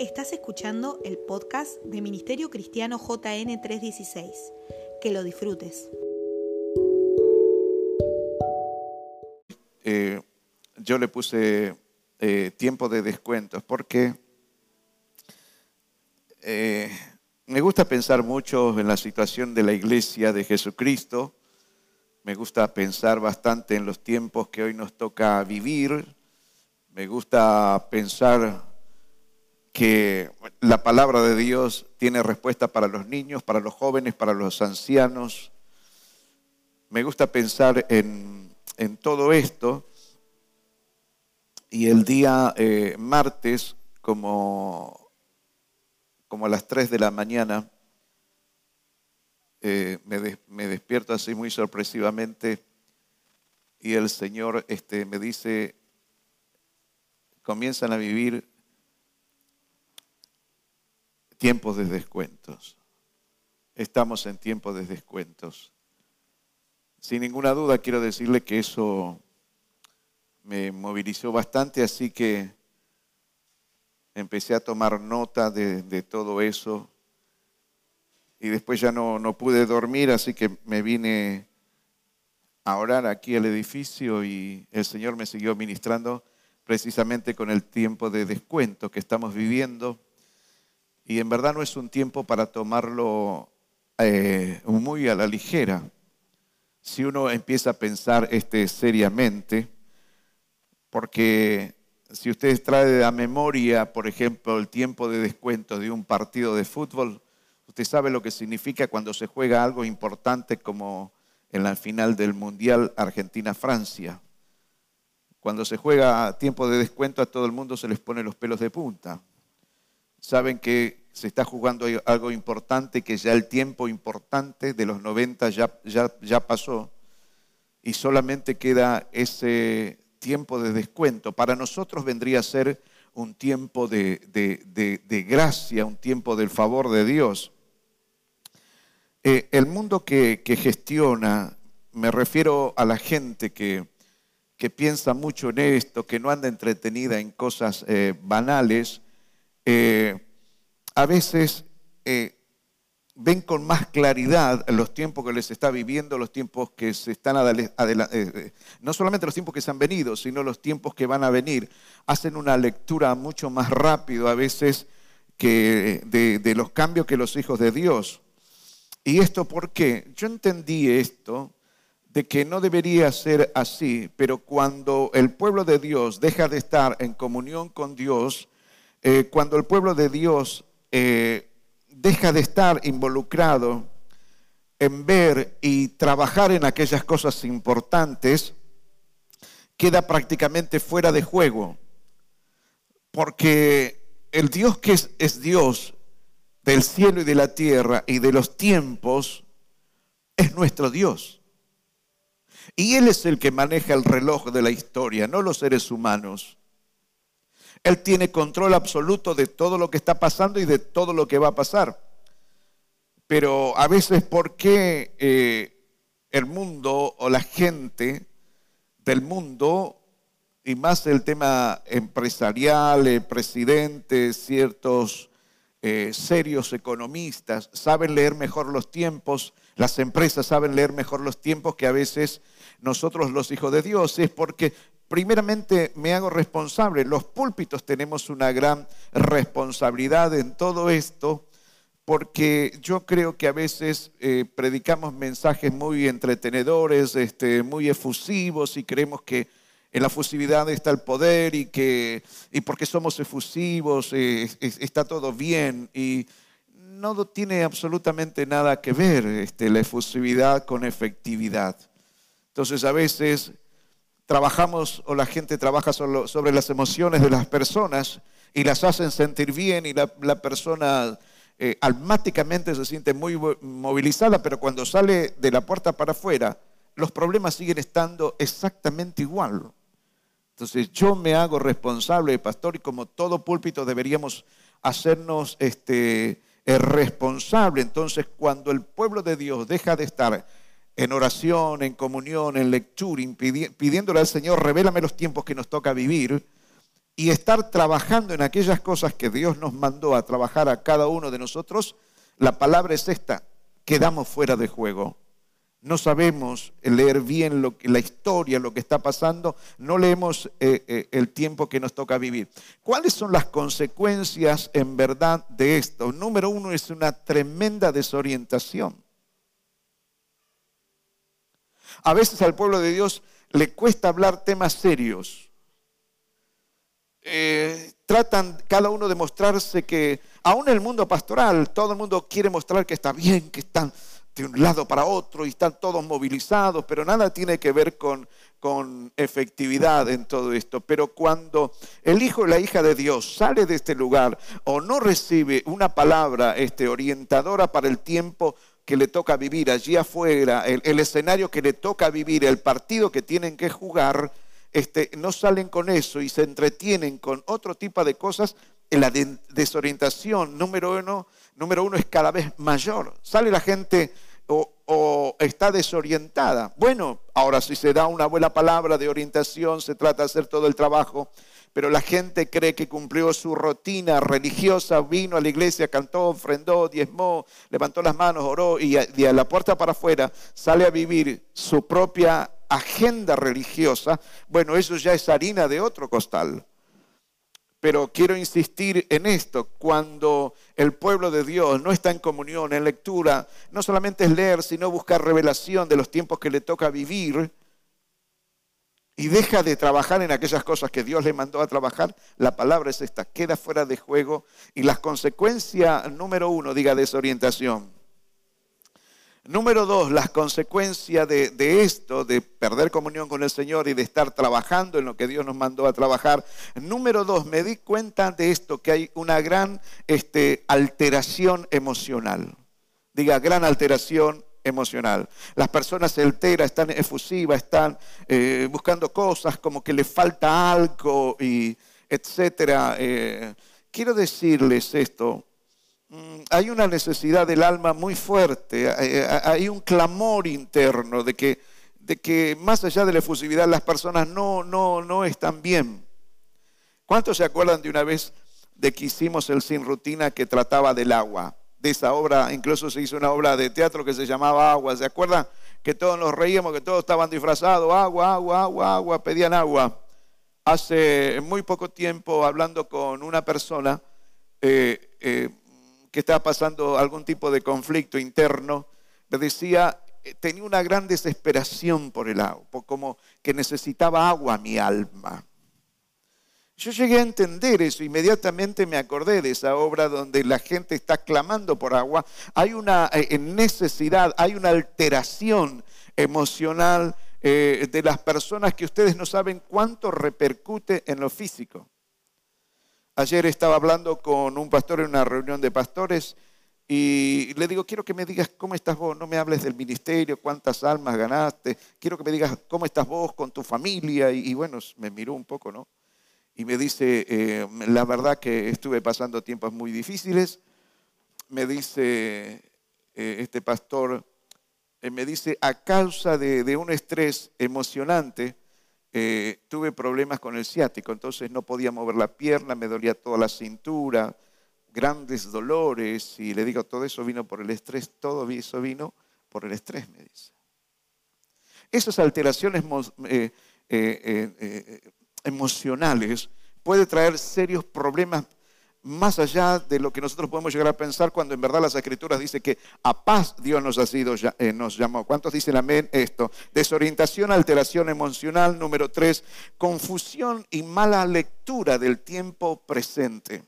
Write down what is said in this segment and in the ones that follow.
Estás escuchando el podcast de Ministerio Cristiano JN 316. Que lo disfrutes. Eh, yo le puse eh, tiempo de descuentos porque eh, me gusta pensar mucho en la situación de la iglesia de Jesucristo. Me gusta pensar bastante en los tiempos que hoy nos toca vivir. Me gusta pensar que la palabra de Dios tiene respuesta para los niños, para los jóvenes, para los ancianos. Me gusta pensar en, en todo esto. Y el día eh, martes, como, como a las 3 de la mañana, eh, me, me, despierto así muy sorpresivamente y el Señor este, me dice, comienzan a vivir tiempos de descuentos. Estamos en tiempos de descuentos. Sin ninguna duda quiero decirle que eso me movilizó bastante, así que empecé a tomar nota de, todo eso y después ya no, no, pude dormir, así que me vine a orar aquí al edificio y el Señor me siguió ministrando precisamente con el tiempo de descuento que estamos viviendo. Y en verdad no es un tiempo para tomarlo eh, muy a la ligera. Si uno empieza a pensar este seriamente, porque si usted trae a memoria, por ejemplo, el tiempo de descuento de un partido de fútbol, usted sabe lo que significa cuando se juega algo importante como en la final del Mundial Argentina-Francia. Cuando se juega tiempo de descuento a todo el mundo se les pone los pelos de punta saben que se está jugando algo importante, que ya el tiempo importante de los 90 ya, ya, ya pasó y solamente queda ese tiempo de descuento. Para nosotros vendría a ser un tiempo de, de, gracia, un tiempo del favor de Dios. Eh, el mundo que, que, gestiona, me refiero a la gente que, que, piensa mucho en esto, que no anda entretenida en cosas eh, banales, eh, a veces eh, ven con más claridad los tiempos que les está viviendo, los tiempos que se están adelantando, eh, no solamente los tiempos que se han venido, sino los tiempos que van a venir. Hacen una lectura mucho más rápido a veces que de, de los cambios que los hijos de Dios. ¿Y esto por qué? Yo entendí esto de que no debería ser así, pero cuando el pueblo de Dios deja de estar en comunión con Dios, eh, cuando el pueblo de Dios eh, deja de estar involucrado en ver y trabajar en aquellas cosas importantes, queda prácticamente fuera de juego. Porque el Dios que es, es Dios del cielo y de la tierra y de los tiempos, es nuestro Dios. Y Él es el que maneja el reloj de la historia, no los seres humanos. Él tiene control absoluto de todo lo que está pasando y de todo lo que va a pasar. Pero a veces, ¿por qué eh, el mundo o la gente del mundo, y más el tema empresarial, el presidente, ciertos eh, serios economistas, saben leer mejor los tiempos, las empresas saben leer mejor los tiempos que a veces nosotros los hijos de Dios? Es porque primeramente me hago responsable. Los púlpitos tenemos una gran responsabilidad en todo esto porque yo creo que a veces eh, predicamos mensajes muy entretenedores, este, muy efusivos y creemos que en la efusividad está el poder y que y porque somos efusivos eh, está todo bien y no tiene absolutamente nada que ver este, la efusividad con efectividad. Entonces a veces trabajamos o la gente trabaja sobre las emociones de las personas y las hacen sentir bien y la, persona eh, almáticamente se siente muy movilizada, pero cuando sale de la puerta para afuera, los problemas siguen estando exactamente igual. Entonces yo me hago responsable, pastor, y como todo púlpito deberíamos hacernos este, eh, responsable. Entonces cuando el pueblo de Dios deja de estar en oración, en comunión, en lectura, pidiéndole al Señor, revélame los tiempos que nos toca vivir, y estar trabajando en aquellas cosas que Dios nos mandó a trabajar a cada uno de nosotros, la palabra es esta, quedamos fuera de juego. No sabemos leer bien la historia, lo que está pasando, no leemos eh, eh, el tiempo que nos toca vivir. ¿Cuáles son las consecuencias en verdad de esto? Número uno es una tremenda desorientación. A veces al pueblo de Dios le cuesta hablar temas serios. Eh, tratan cada uno de mostrarse que, aún en el mundo pastoral, todo el mundo quiere mostrar que está bien, que están de un lado para otro y están todos movilizados, pero nada tiene que ver con, con efectividad en todo esto. Pero cuando el hijo o la hija de Dios sale de este lugar o no recibe una palabra este, orientadora para el tiempo que le toca vivir allí afuera, el, escenario que le toca vivir, el partido que tienen que jugar, este, no salen con eso y se entretienen con otro tipo de cosas, la desorientación número uno, número uno es cada vez mayor. Sale la gente o, está desorientada. Bueno, ahora si se da una buena palabra de orientación, se trata de hacer todo el trabajo, pero la gente cree que cumplió su rutina religiosa, vino a la iglesia, cantó, ofrendó, diezmó, levantó las manos, oró y de la puerta para afuera sale a vivir su propia agenda religiosa. Bueno, eso ya es harina de otro costal. Pero quiero insistir en esto, cuando el pueblo de Dios no está en comunión, en lectura, no solamente es leer, sino buscar revelación de los tiempos que le toca vivir y deja de trabajar en aquellas cosas que Dios le mandó a trabajar, la palabra es esta, queda fuera de juego y las consecuencias número uno, diga desorientación. Número dos, las consecuencias de, esto, de perder comunión con el Señor y de estar trabajando en lo que Dios nos mandó a trabajar. Número dos, me di cuenta de esto, que hay una gran este, alteración emocional. Diga, gran alteración emocional. Las personas se alteran, están efusivas, están eh, buscando cosas como que le falta algo, y etcétera. Eh, quiero decirles esto, Mm, hay una necesidad del alma muy fuerte, hay un clamor interno de que, de que más allá de la efusividad las personas no, no, no están bien. ¿Cuántos se acuerdan de una vez de que hicimos el Sin Rutina que trataba del agua? De esa obra, incluso se hizo una obra de teatro que se llamaba Agua. ¿Se acuerdan? Que todos nos reíamos, que todos estaban disfrazados, agua, agua, agua, agua, pedían agua. Hace muy poco tiempo, hablando con una persona, eh, eh, que estaba pasando algún tipo de conflicto interno, me decía, eh, tenía una gran desesperación por el agua, como que necesitaba agua mi alma. Yo llegué a entender eso, inmediatamente me acordé de esa obra donde la gente está clamando por agua. Hay una eh, necesidad, hay una alteración emocional eh, de las personas que ustedes no saben cuánto repercute en lo físico. Ayer estaba hablando con un pastor en una reunión de pastores y le digo, quiero que me digas cómo estás vos, no me hables del ministerio, cuántas almas ganaste, quiero que me digas cómo estás vos con tu familia. Y, bueno, me miró un poco, ¿no? Y me dice, eh, la verdad que estuve pasando tiempos muy difíciles. Me dice eh, este pastor, eh, me dice, a causa de, un estrés emocionante, tuve problemas con el ciático, entonces no podía mover la pierna, me dolía toda la cintura, grandes dolores, y le digo, todo eso vino por el estrés, todo eso vino por el estrés, me dice. Esas alteraciones eh, emocionales pueden traer serios problemas más allá de lo que nosotros podemos llegar a pensar cuando en verdad las escrituras dicen que a paz Dios nos ha sido, eh, nos llamó. ¿Cuántos dicen amén esto? Desorientación, alteración emocional. Número tres, confusión y mala lectura del tiempo presente.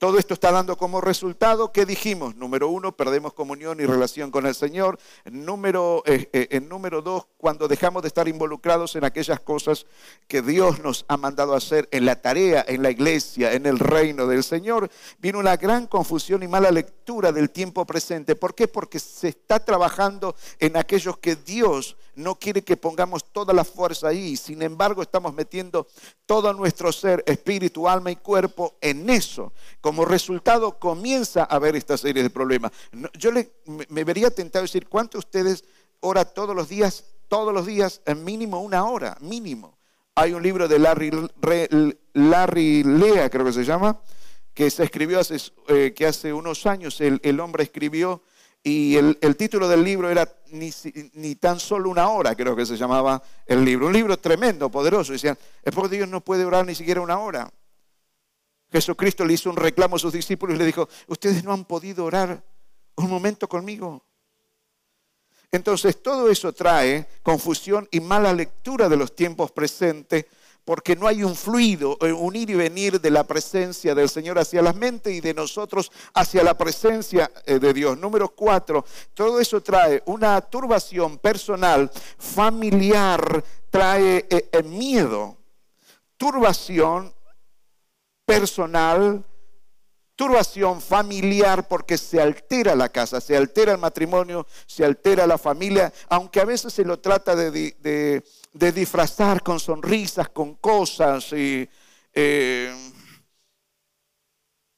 Todo esto está dando como resultado, ¿qué dijimos? Número uno, perdemos comunión y relación con el Señor. Número, eh, eh, en número dos, cuando dejamos de estar involucrados en aquellas cosas que Dios nos ha mandado hacer en la tarea, en la iglesia, en el reino del Señor, viene una gran confusión y mala lectura del tiempo presente. ¿Por qué? Porque se está trabajando en aquellos que Dios no quiere que pongamos toda la fuerza ahí. Sin embargo, estamos metiendo todo nuestro ser, espíritu, alma y cuerpo en eso. Como resultado, comienza a haber esta serie de problemas. Yo me vería tentado decir, ¿cuántos de ustedes ora todos los días, todos los días, en mínimo una hora, mínimo? Hay un libro de Larry, Larry Lea, creo que se llama, que se escribió hace, eh, que hace unos años el, el hombre escribió y el, título del libro era ni, ni, tan solo una hora, creo que se llamaba el libro. Un libro tremendo, poderoso. Decían, es porque Dios no puede orar ni siquiera una hora. Jesucristo le hizo un reclamo a sus discípulos y le dijo, ustedes no han podido orar un momento conmigo. Entonces todo eso trae confusión y mala lectura de los tiempos presentes porque no hay un fluido, eh, un ir y venir de la presencia del Señor hacia la mente y de nosotros hacia la presencia eh, de Dios. Número cuatro, todo eso trae una turbación personal, familiar, trae eh, miedo, turbación personal, turbación familiar porque se altera la casa, se altera el matrimonio, se altera la familia, aunque a veces se lo trata de, disfrazar con sonrisas, con cosas, eh,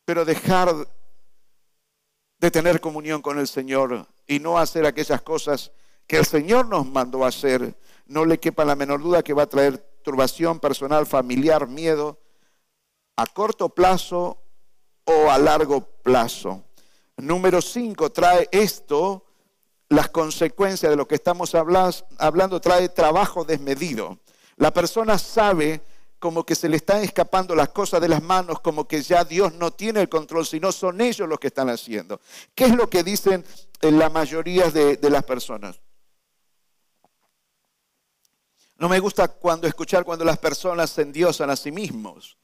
pero dejar de tener comunión con el Señor y no hacer aquellas cosas que el Señor nos mandó a hacer, no le quepa la menor duda que va a traer turbación personal, familiar, miedo, a corto plazo o a largo plazo. Número cinco, trae esto, las consecuencias de lo que estamos hablando, trae trabajo desmedido. La persona sabe como que se le están escapando las cosas de las manos, como que ya Dios no tiene el control, sino son ellos los que están haciendo. ¿Qué es lo que dicen la mayoría de, de las personas? No me gusta cuando escuchar cuando las personas se endiosan a sí mismos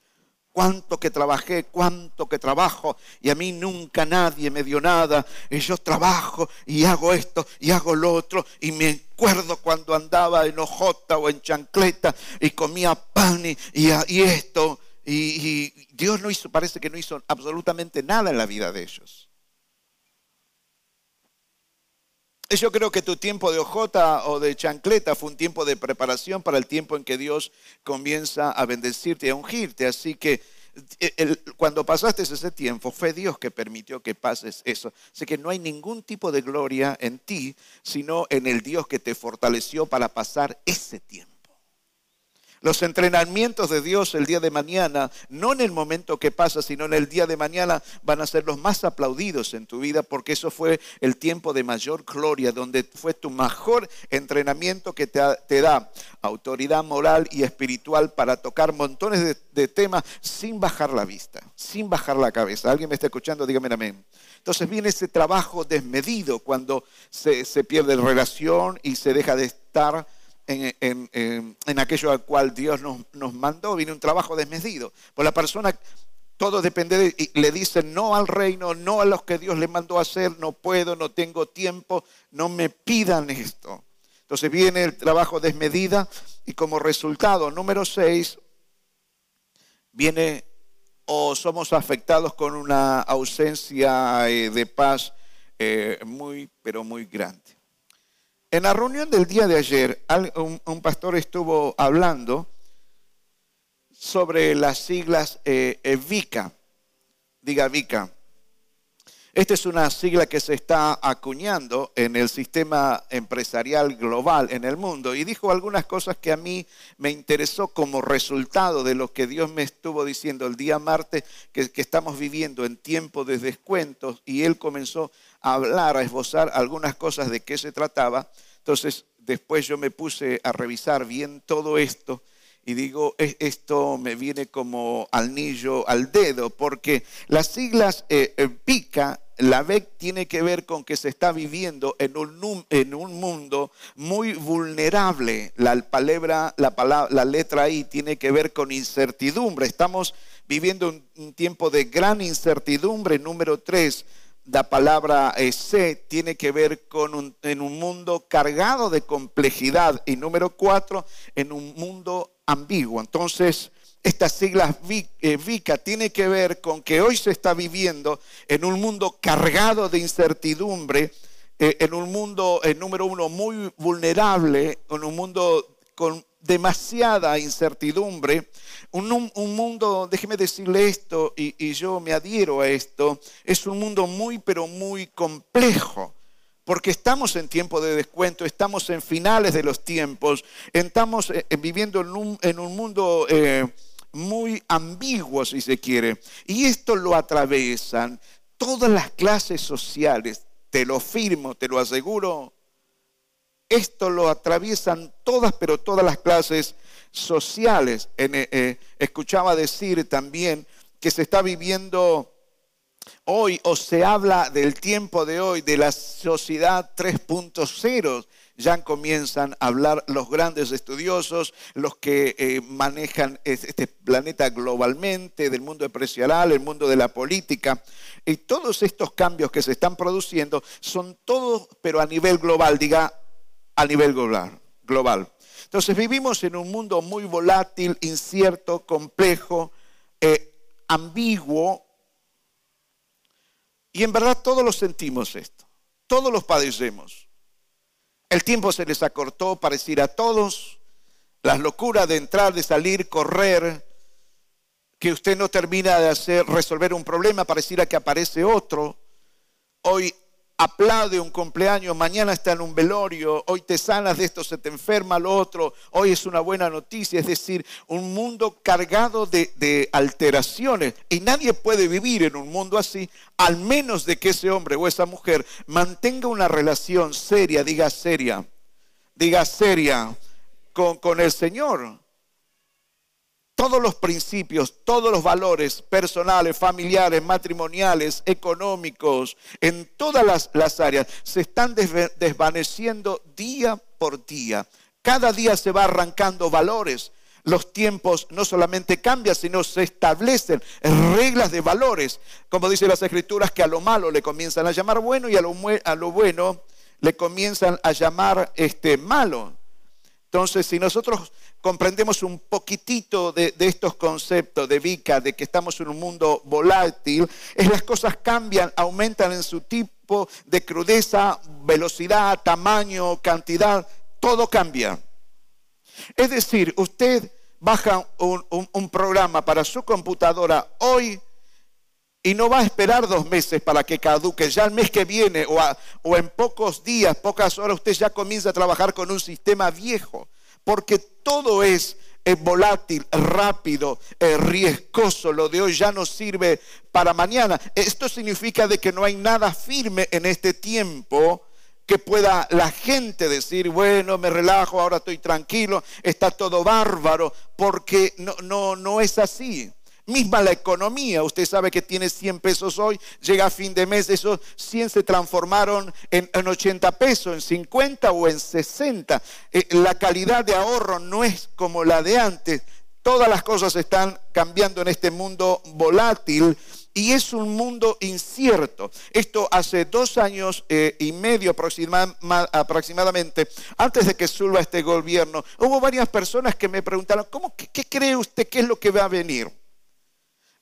cuánto que trabajé, cuánto que trabajo, y a mí nunca nadie me dio nada, y yo trabajo y hago esto y hago lo otro, y me acuerdo cuando andaba en hojota o en chancleta y comía pan y, y esto, y, y Dios no hizo, parece que no hizo absolutamente nada en la vida de ellos. Yo creo que tu tiempo de ojota o de chancleta fue un tiempo de preparación para el tiempo en que Dios comienza a bendecirte y a ungirte. Así que eh, cuando pasaste ese tiempo, fue Dios que permitió que pases eso. Así que no hay ningún tipo de gloria en ti, sino en el Dios que te fortaleció para pasar ese tiempo. Los entrenamientos de Dios el día de mañana, no en el momento que pasa, sino en el día de mañana, van a ser los más aplaudidos en tu vida, porque eso fue el tiempo de mayor gloria, donde fue tu mejor entrenamiento que te, da autoridad moral y espiritual para tocar montones de, temas sin bajar la vista, sin bajar la cabeza. ¿Alguien me está escuchando? Dígame amén. Entonces viene ese trabajo desmedido cuando se, se pierde relación y se deja de estar en, aquello al cual Dios nos, mandó, viene un trabajo desmedido. Pues la persona, todo depende de, y le dicen no al reino, no a los que Dios le mandó hacer, no puedo, no tengo tiempo, no me pidan esto. Entonces viene el trabajo desmedida y como resultado, número seis, viene o somos afectados con una ausencia eh, de paz eh, muy, pero muy grande. En la reunión del día de ayer, un, pastor estuvo hablando sobre las siglas eh, eh, VICA. Diga VICA. Esta es una sigla que se está acuñando en el sistema empresarial global en el mundo y dijo algunas cosas que a mí me interesó como resultado de lo que Dios me estuvo diciendo el día martes, que, que estamos viviendo en tiempo de descuentos y él comenzó a hablar, a esbozar algunas cosas de qué se trataba. Entonces, después yo me puse a revisar bien todo esto y digo, esto me viene como anillo al dedo, porque las siglas eh, eh, PICA, la VEC tiene que ver con que se está viviendo en un, en un mundo muy vulnerable. La palabra, la, letra I tiene que ver con incertidumbre. Estamos viviendo un, tiempo de gran incertidumbre. Número tres, la palabra C tiene que ver con un, en un mundo cargado de complejidad. Y número cuatro, en un mundo ambiguo. Entonces, estas siglas VICA eh, tiene que ver con que hoy se está viviendo en un mundo cargado de incertidumbre, eh, en un mundo, en número uno, muy vulnerable, en un mundo con demasiada incertidumbre, un, mundo, déjeme decirle esto, y, yo me adhiero a esto, es un mundo muy, pero muy complejo, porque estamos en tiempo de descuento, estamos en finales de los tiempos, estamos eh, viviendo en un, mundo eh, muy ambiguo, si se quiere. Y esto lo atraviesan todas las clases sociales, te lo firmo, te lo aseguro. Esto lo atraviesan todas, pero todas las clases sociales. Eh, escuchaba decir también que se está viviendo hoy o se habla del tiempo de hoy, de la sociedad 3.0. Ya comienzan a hablar los grandes estudiosos, los que eh, manejan este planeta globalmente, del mundo empresarial, el mundo de la política. Y todos estos cambios que se están produciendo son todos, pero a nivel global, diga, a nivel global. global. Entonces vivimos en un mundo muy volátil, incierto, complejo, eh, ambiguo, y en verdad todos lo sentimos esto, todos los padecemos. El tiempo se les acortó, pareciera a todos, las locuras de entrar, de salir, correr, que usted no termina de hacer resolver un problema, pareciera que aparece otro. Hoy aplaude un cumpleaños, mañana está en un velorio, hoy te sanas de esto, se te enferma lo otro, hoy es una buena noticia, es decir, un mundo cargado de, alteraciones. Y nadie puede vivir en un mundo así, al menos de que ese hombre o esa mujer mantenga una relación seria, diga seria, diga seria con, con el Señor todos los principios, todos los valores personales, familiares, matrimoniales, económicos, en todas las, áreas, se están desvaneciendo día por día. Cada día se va arrancando valores. Los tiempos no solamente cambian, sino se establecen reglas de valores. Como dicen las escrituras, que a lo malo le comienzan a llamar bueno y a lo, a lo bueno le comienzan a llamar este, malo. Entonces, si nosotros comprendemos un poquitito de, estos conceptos de Vika, de que estamos en un mundo volátil, es las cosas cambian, aumentan en su tipo de crudeza, velocidad, tamaño, cantidad, todo cambia. Es decir, usted baja un, programa para su computadora hoy y no va a esperar dos meses para que caduque. Ya el mes que viene o, o en pocos días, pocas horas, usted ya comienza a trabajar con un sistema viejo. Porque todo es volátil, rápido, riesgoso. Lo de hoy ya no sirve para mañana. Esto significa de que no hay nada firme en este tiempo que pueda la gente decir, bueno, me relajo, ahora estoy tranquilo, está todo bárbaro, porque no, no, no es así. Misma la economía, usted sabe que tiene 100 pesos hoy, llega a fin de mes, esos 100 se transformaron en, 80 pesos, en 50 o en 60. Eh, la calidad de ahorro no es como la de antes. Todas las cosas están cambiando en este mundo volátil y es un mundo incierto. Esto hace dos años eh, y medio aproximadamente, antes de que suba este gobierno, hubo varias personas que me preguntaron, ¿cómo, qué cree usted qué es lo que va a venir?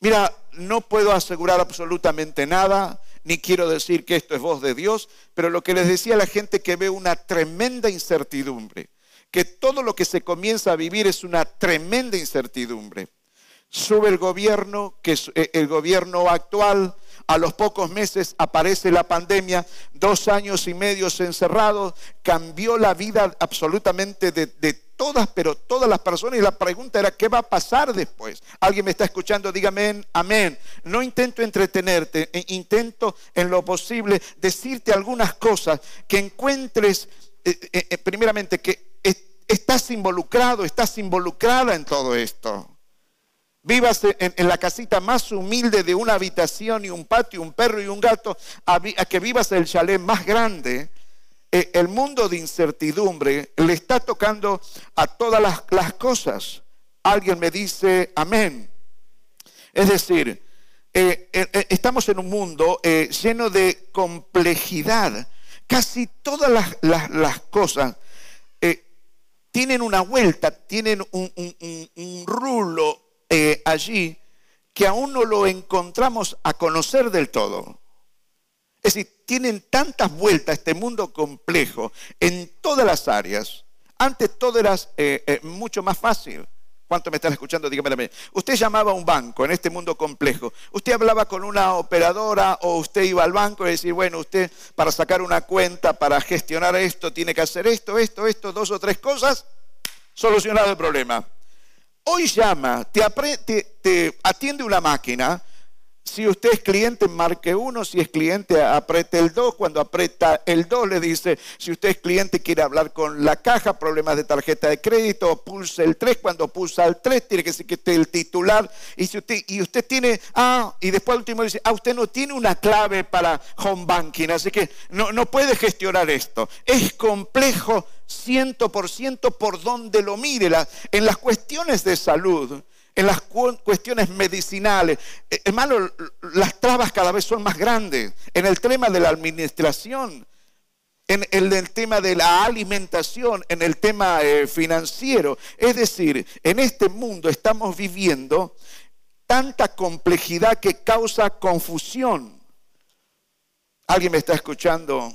Mira, no puedo asegurar absolutamente nada, ni quiero decir que esto es voz de Dios, pero lo que les decía a la gente que ve una tremenda incertidumbre, que todo lo que se comienza a vivir es una tremenda incertidumbre. Sube el gobierno, que es eh, el gobierno actual, a los pocos meses aparece la pandemia, dos años y medio encerrados, cambió la vida absolutamente de, de todas, pero todas las personas. Y la pregunta era, ¿qué va a pasar después? Alguien me está escuchando, dígame amén. No intento entretenerte, e intento en lo posible decirte algunas cosas que encuentres, eh, eh, eh, primeramente, que estás involucrado, estás involucrada en todo esto. Vivas en, la casita más humilde de una habitación y un patio, un perro y un gato, a, que vivas el chalet más grande eh, el mundo de incertidumbre le está tocando a todas las, cosas. Alguien me dice amén. Es decir, eh, eh, estamos en un mundo lleno de complejidad. Casi todas las, cosas tienen una vuelta, tienen un, un rulo allí que aún no lo encontramos a conocer del todo. Es decir, tienen tantas vueltas este mundo complejo en todas las áreas. Antes todo era eh, eh, mucho más fácil. ¿Cuánto me están escuchando? Dígame. Usted llamaba a un banco en este mundo complejo. Usted hablaba con una operadora o usted iba al banco y decía, bueno, usted para sacar una cuenta, para gestionar esto, tiene que hacer esto, esto, esto, dos o tres cosas. Solucionado el problema. Hoy llama, te, te atiende una máquina si usted es cliente, marque uno. Si es cliente, apriete el 2. Cuando aprieta el 2, le dice, si usted es cliente, quiere hablar con la caja, problemas de tarjeta de crédito, pulse el 3. Cuando pulsa el 3, tiene que decir que esté el titular. Y, si usted, y usted tiene, ah, y después al último dice, ah, usted no tiene una clave para home banking, así que no, no puede gestionar esto. Es complejo ciento por ciento por donde lo mire. en las cuestiones de salud, en las cuestiones medicinales. Eh, hermano, las trabas cada vez son más grandes. En el tema de la administración, en el, tema de la alimentación, en el tema eh, financiero. Es decir, en este mundo estamos viviendo tanta complejidad que causa confusión. ¿Alguien me está escuchando?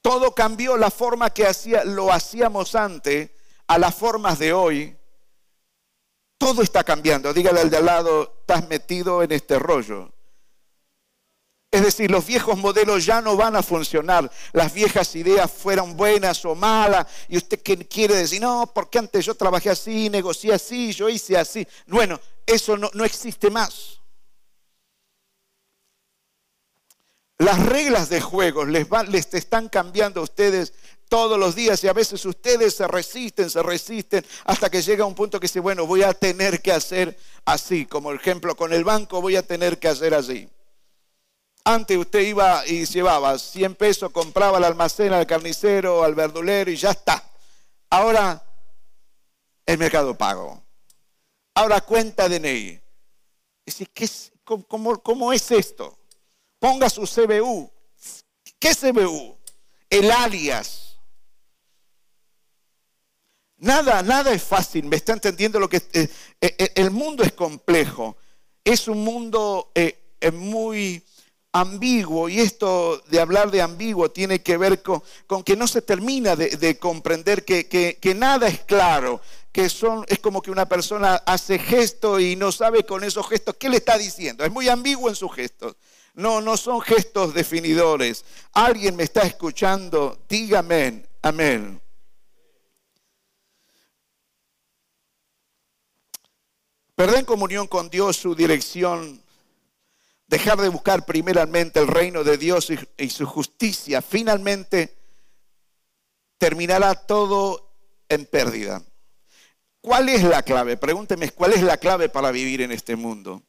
Todo cambió la forma que hacía, lo hacíamos antes a las formas de hoy. Todo está cambiando. Dígale al de al lado, estás metido en este rollo. Es decir, los viejos modelos ya no van a funcionar. Las viejas ideas fueron buenas o malas. Y usted quiere decir, no, porque antes yo trabajé así, negocié así, yo hice así. Bueno, eso no, no existe más. Las reglas de juego les, les están cambiando a ustedes todos los días y a veces ustedes se resisten, se resisten hasta que llega un punto que dice, bueno, voy a tener que hacer así, como ejemplo con el banco voy a tener que hacer así. Antes usted iba y llevaba 100 pesos, compraba el almacén al carnicero, al verdulero y ya está. Ahora el mercado pago. Ahora cuenta. ¿qué es, cómo, ¿Cómo es esto? Ponga su CBU. ¿Qué CBU? El alias Nada, nada es fácil, me está entendiendo lo que... Eh, eh, el mundo es complejo, es un mundo eh, muy ambiguo y esto de hablar de ambiguo tiene que ver con, que no se termina de, comprender que, nada es claro, que son, es como que una persona hace gesto y no sabe con esos gestos qué le está diciendo, es muy ambiguo en sus gestos. No, no son gestos definidores. Alguien me está escuchando, dígame, amén. Perder comunión con Dios su dirección, dejar de buscar primeramente el reino de Dios y, su justicia, finalmente terminará todo en pérdida. ¿Cuál es la clave? Pregúnteme, ¿cuál es la clave para vivir en este mundo?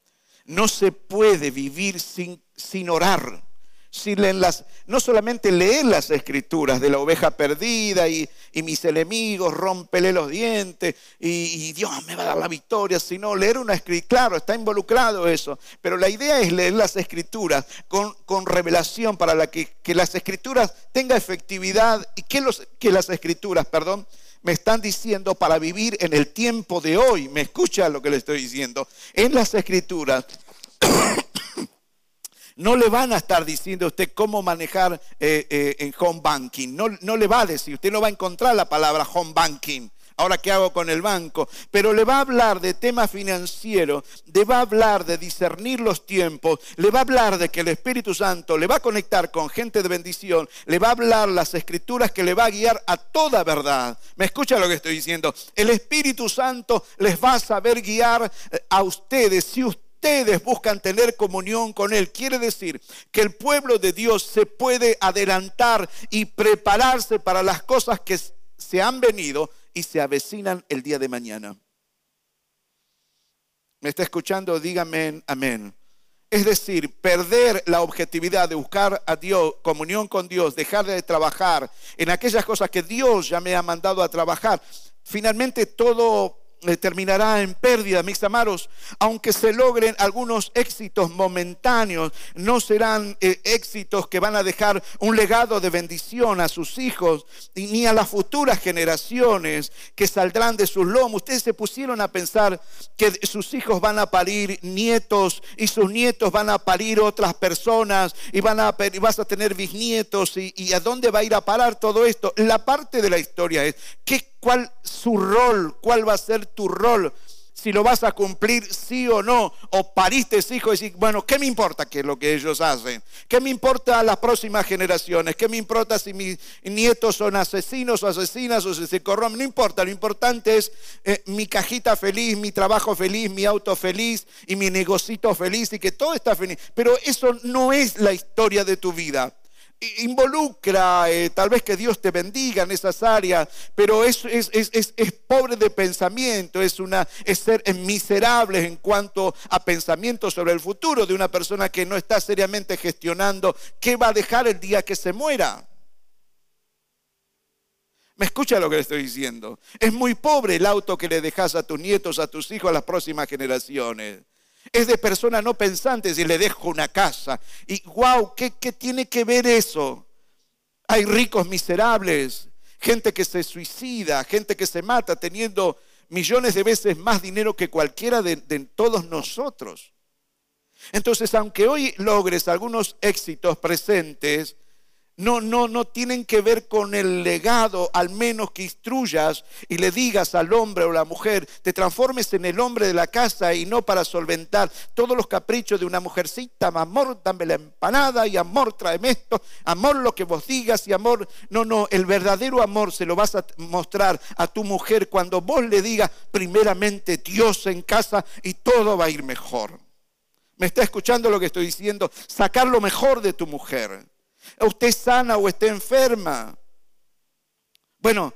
No se puede vivir sin, sin orar si leen las, no solamente leer las escrituras de la oveja perdida y, mis enemigos, rómpele los dientes y, Dios me va a dar la victoria, sino leer una escritura, claro, está involucrado eso, pero la idea es leer las escrituras con, revelación para la que, las escrituras tengan efectividad y que, los, que las escrituras, perdón, me están diciendo para vivir en el tiempo de hoy. ¿Me escucha lo que le estoy diciendo? En las escrituras no le van a estar diciendo a usted cómo manejar eh, eh, en home banking. No, no le va a decir, usted no va a encontrar la palabra home banking. Ahora, ¿qué hago con el banco? Pero le va a hablar de tema financiero, le va a hablar de discernir los tiempos, le va a hablar de que el Espíritu Santo le va a conectar con gente de bendición, le va a hablar las escrituras que le va a guiar a toda verdad. ¿Me escucha lo que estoy diciendo? El Espíritu Santo les va a saber guiar eh, a ustedes si usted ustedes buscan tener comunión con Él. Quiere decir que el pueblo de Dios se puede adelantar y prepararse para las cosas que se han venido y se avecinan el día de mañana. ¿Me está escuchando? Dígame amén. Es decir, perder la objetividad de buscar a Dios, comunión con Dios, dejar de trabajar en aquellas cosas que Dios ya me ha mandado a trabajar. Finalmente todo terminará en pérdida, mis amados, aunque se logren algunos éxitos momentáneos, no serán eh, éxitos que van a dejar un legado de bendición a sus hijos ni a las futuras generaciones que saldrán de sus lomos. Ustedes se pusieron a pensar que sus hijos van a parir nietos y sus nietos van a parir otras personas y van a vas a tener bisnietos y, y a dónde va a ir a parar todo esto. La parte de la historia es que cuál su rol, cuál va a ser tu rol si lo vas a cumplir sí o no, o pariste hijos y decís, bueno, ¿qué me importa qué es lo que ellos hacen? ¿Qué me importa a las próximas generaciones? ¿Qué me importa si mis nietos son asesinos o asesinas o si se corrompen? No importa, lo importante es eh, mi cajita feliz, mi trabajo feliz, mi auto feliz y mi negocito feliz y que todo está feliz. Pero eso no es la historia de tu vida involucra eh, tal vez que Dios te bendiga en esas áreas, pero es, es, pobre de pensamiento, es, una, es ser miserable en cuanto a pensamiento sobre el futuro de una persona que no está seriamente gestionando qué va a dejar el día que se muera. ¿Me escucha lo que le estoy diciendo? Es muy pobre el auto que le dejas a tus nietos, a tus hijos, a las próximas generaciones. Es de persona no pensante si le dejo una casa. Y wow, ¿qué, ¿qué, tiene que ver eso? Hay ricos miserables, gente que se suicida, gente que se mata teniendo millones de veces más dinero que cualquiera de todos nosotros. Entonces, aunque hoy logres algunos éxitos presentes, no, no, no tienen que ver con el legado, al menos que instruyas y le digas al hombre o la mujer, te transformes en el hombre de la casa y no para solventar todos los caprichos de una mujercita, amor, dame la empanada y amor, tráeme esto, amor lo que vos digas y amor, no, no, el verdadero amor se lo vas a mostrar a tu mujer cuando vos le digas primeramente Dios en casa y todo va a ir mejor. ¿Me está escuchando lo que estoy diciendo? Sacar lo mejor de tu mujer usted sana o esté enferma. Bueno,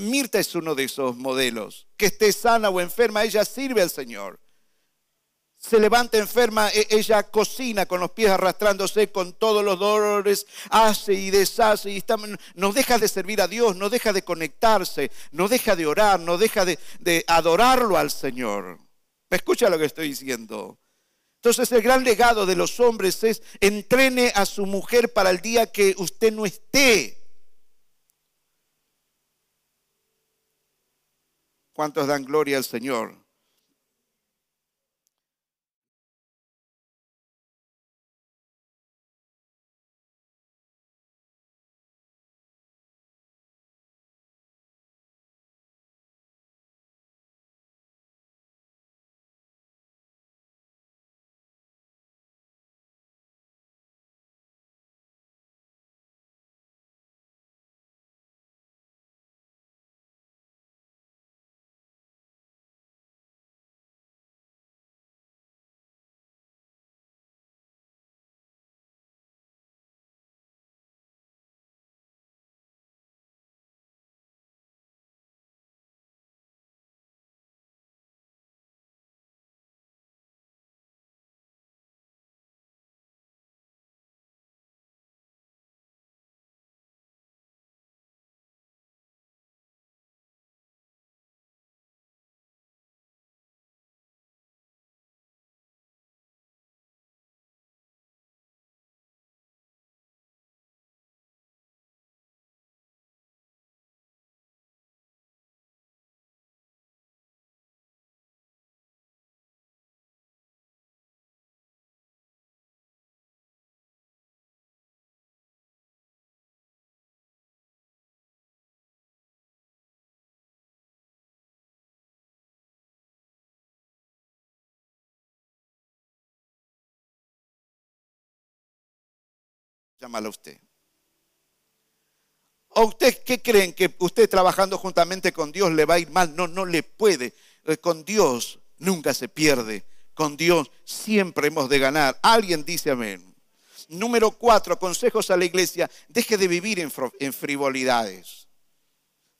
Mirta es uno de esos modelos. Que esté sana o enferma, ella sirve al Señor. Se levanta enferma, e, ella cocina con los pies arrastrándose con todos los dolores, hace y deshace y está, no deja de servir a Dios, no deja de conectarse, no deja de orar, no deja de, adorarlo al Señor. ¿Me escucha lo que estoy diciendo? Entonces el gran legado de los hombres es entrene a su mujer para el día que usted no esté. ¿Cuántos dan gloria al Señor? Llámalo usted. ¿O usted qué creen que usted trabajando juntamente con Dios le va a ir mal? No, no le puede. Eh, con Dios nunca se pierde. Con Dios siempre hemos de ganar. Alguien dice amén. Número cuatro, consejos a la iglesia. Deje de vivir en, frivolidades.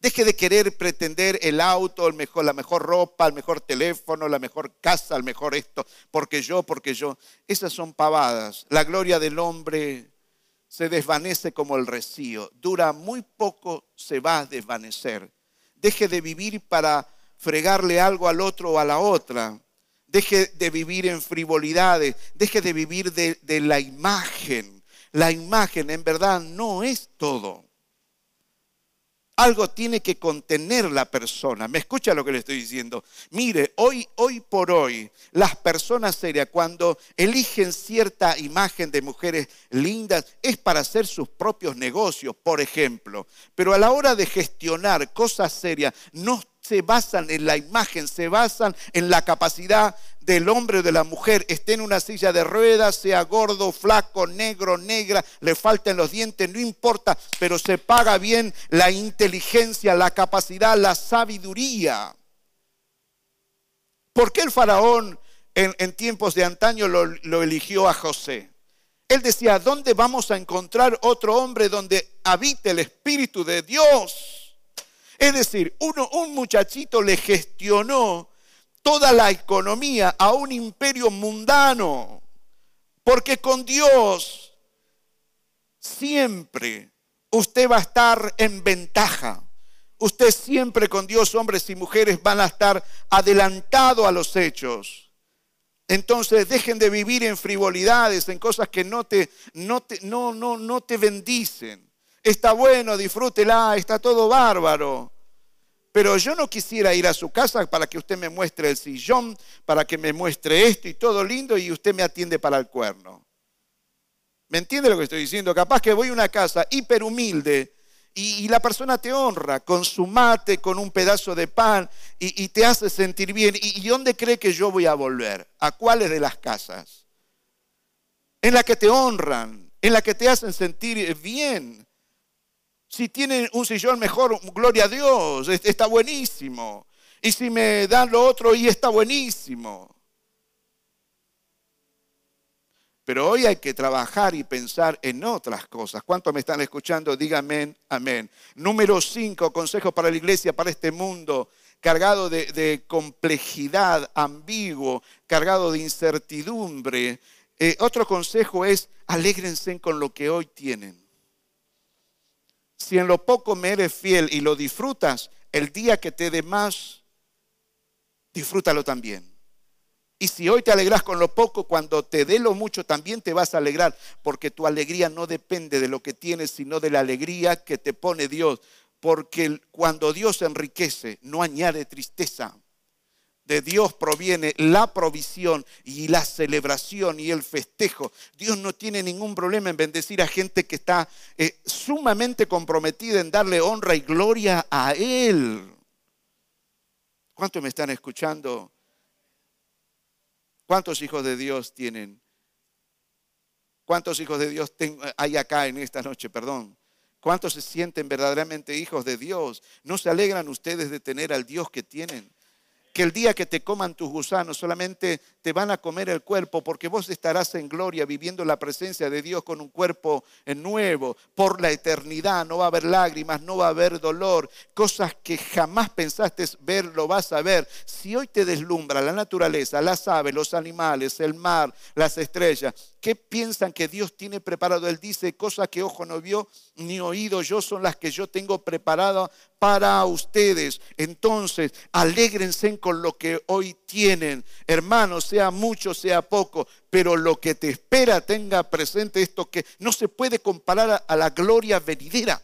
Deje de querer pretender el auto, el mejor, la mejor ropa, el mejor teléfono, la mejor casa, el mejor esto, porque yo, porque yo. Esas son pavadas. La gloria del hombre se desvanece como el rocío. Dura muy poco, se va a desvanecer. Deje de vivir para fregarle algo al otro o a la otra. Deje de vivir en frivolidades. Deje de vivir de, de la imagen. La imagen en verdad no es todo. Algo tiene que contener la persona. ¿Me escucha lo que le estoy diciendo? Mire, hoy, hoy por hoy, las personas serias, cuando eligen cierta imagen de mujeres lindas, es para hacer sus propios negocios, por ejemplo. Pero a la hora de gestionar cosas serias, no se basan en la imagen, se basan en la capacidad del hombre o de la mujer, esté en una silla de ruedas, sea gordo, flaco, negro, negra, le falten los dientes, no importa, pero se paga bien la inteligencia, la capacidad, la sabiduría. ¿Por qué el faraón en, tiempos de antaño lo, lo eligió a José? Él decía, ¿dónde vamos a encontrar otro hombre donde habite el Espíritu de Dios? Es decir, uno, un muchachito le gestionó toda la economía a un imperio mundano, porque con Dios siempre usted va a estar en ventaja. Usted siempre con Dios, hombres y mujeres, van a estar adelantado a los hechos. Entonces dejen de vivir en frivolidades, en cosas que no te, no te, no, no, no te bendicen. Está bueno, disfrútela, está todo bárbaro. Pero yo no quisiera ir a su casa para que usted me muestre el sillón, para que me muestre esto y todo lindo y usted me atiende para el cuerno. ¿Me entiende lo que estoy diciendo? Capaz que voy a una casa hiper humilde y, la persona te honra con su mate, con un pedazo de pan y, te hace sentir bien. ¿Y, ¿Y dónde cree que yo voy a volver? ¿A cuáles de las casas? En la que te honran, en la que te hacen sentir bien si tienen un sillón mejor, gloria a Dios, está buenísimo. Y si me dan lo otro, y está buenísimo. Pero hoy hay que trabajar y pensar en otras cosas. ¿Cuántos me están escuchando? Díganme amén. Número cinco, consejo para la iglesia, para este mundo, cargado de, complejidad, ambiguo, cargado de incertidumbre. Eh, otro consejo es, alégrense con lo que hoy tienen. Si en lo poco me eres fiel y lo disfrutas, el día que te dé más, disfrútalo también. Y si hoy te alegras con lo poco, cuando te dé lo mucho también te vas a alegrar, porque tu alegría no depende de lo que tienes, sino de la alegría que te pone Dios. Porque cuando Dios enriquece, no añade tristeza de Dios proviene la provisión y la celebración y el festejo. Dios no tiene ningún problema en bendecir a gente que está eh, sumamente comprometida en darle honra y gloria a Él. ¿Cuántos me están escuchando? ¿Cuántos hijos de Dios tienen? ¿Cuántos hijos de Dios hay acá en esta noche? Perdón. ¿Cuántos se sienten verdaderamente hijos de Dios? ¿No se alegran ustedes de tener al Dios que tienen? Que el día que te coman tus gusanos solamente te van a comer el cuerpo porque vos estarás en gloria viviendo la presencia de Dios con un cuerpo nuevo por la eternidad. No va a haber lágrimas, no va a haber dolor, cosas que jamás pensaste ver, lo vas a ver. Si hoy te deslumbra la naturaleza, las aves, los animales, el mar, las estrellas, ¿qué piensan que Dios tiene preparado? Él dice, cosas que ojo no vio ni oído yo son las que yo tengo preparado para ustedes. Entonces, alégrense con lo que hoy tienen. Hermanos, sea mucho, sea poco, pero lo que te espera tenga presente esto que no se puede comparar a la gloria venidera.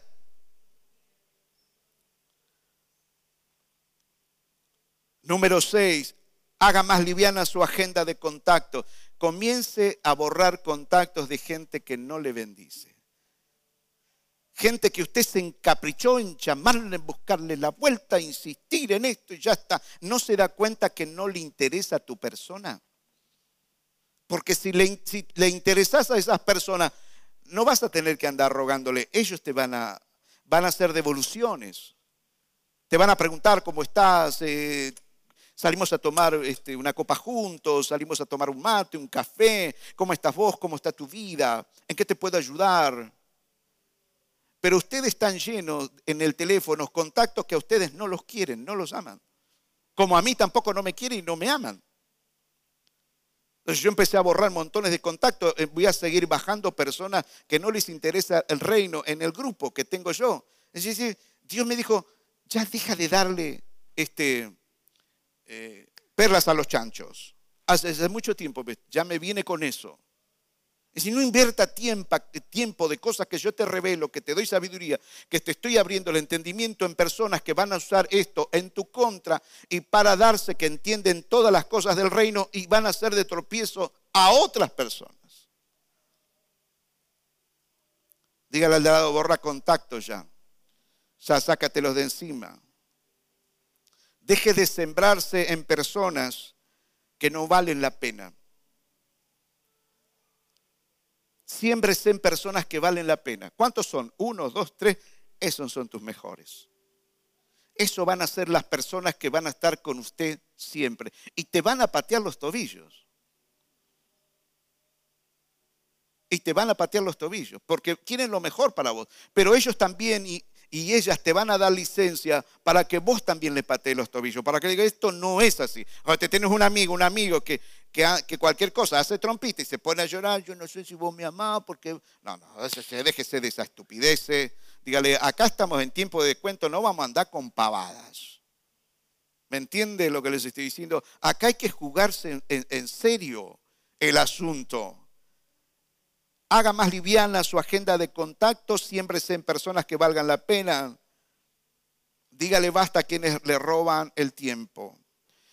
Número 6, haga más liviana su agenda de contacto. Comience a borrar contactos de gente que no le bendice. Gente que usted se encaprichó en llamarle, en buscarle la vuelta, insistir en esto y ya está. ¿No se da cuenta que no le interesa a tu persona? Porque si le, interesas a esas personas, no vas a tener que andar rogándole. Ellos te van a, van a hacer devoluciones. Te van a preguntar cómo estás. Eh, salimos a tomar este, una copa juntos, salimos a tomar un mate, un café. ¿Cómo estás vos? ¿Cómo está tu vida? ¿En qué te puedo ayudar? Pero ustedes están llenos en el teléfono contactos que a ustedes no los quieren, no los aman. Como a mí tampoco no me quieren y no me aman. Entonces yo empecé a borrar montones de contactos, eh, voy a seguir bajando personas que no les interesa el reino en el grupo que tengo yo. Es Dios me dijo, ya deja de darle este, eh, perlas a los chanchos. Hace, mucho tiempo, ya me viene con eso. Y si no invierta tiempo, tiempo de cosas que yo te revelo, que te doy sabiduría, que te estoy abriendo el entendimiento en personas que van a usar esto en tu contra y para darse que entienden todas las cosas del reino y van a ser de tropiezo a otras personas. Dígale al lado, borra contacto ya. Ya sácatelos de encima. Deje de sembrarse en personas que no valen la pena. Siémbrese en personas que valen la pena. ¿Cuántos son? Uno, dos, tres. Esos son tus mejores. Eso van a ser las personas que van a estar con usted siempre. Y te van a patear los tobillos. Y te van a patear los tobillos. Porque quieren lo mejor para vos. Pero ellos también, y y ellas te van a dar licencia para que vos también le patees los tobillos, para que diga, esto no es así. O te tienes un amigo, un amigo que, que, cualquier cosa hace trompita y se pone a llorar, yo no sé si vos me amás, porque... No, no, déjese de esa estupidez. Dígale, acá estamos en tiempo de cuento, no vamos a andar con pavadas. ¿Me entiende lo que les estoy diciendo? Acá hay que jugarse en serio el asunto haga más liviana su agenda de contactos, siempre en personas que valgan la pena. Dígale basta a quienes le roban el tiempo.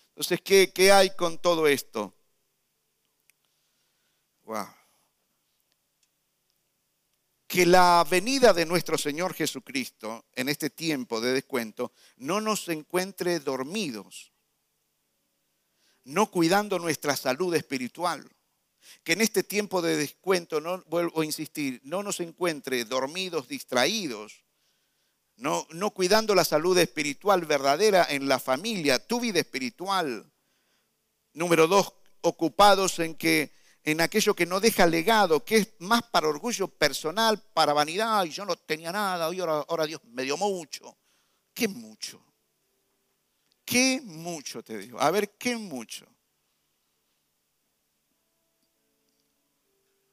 Entonces, ¿qué, qué hay con todo esto? Que la venida de nuestro Señor Jesucristo en este tiempo de descuento no nos encuentre dormidos, no cuidando nuestra salud espiritual que en este tiempo de descuento, no vuelvo a insistir, no nos encuentre dormidos, distraídos, no, no cuidando la salud espiritual verdadera en la familia, tu vida espiritual. Número dos, ocupados en que en aquello que no deja legado, que es más para orgullo personal, para vanidad, y yo no tenía nada, y ahora, ahora Dios me dio mucho. ¿Qué mucho? ¿Qué mucho te digo? A ver, ¿qué mucho?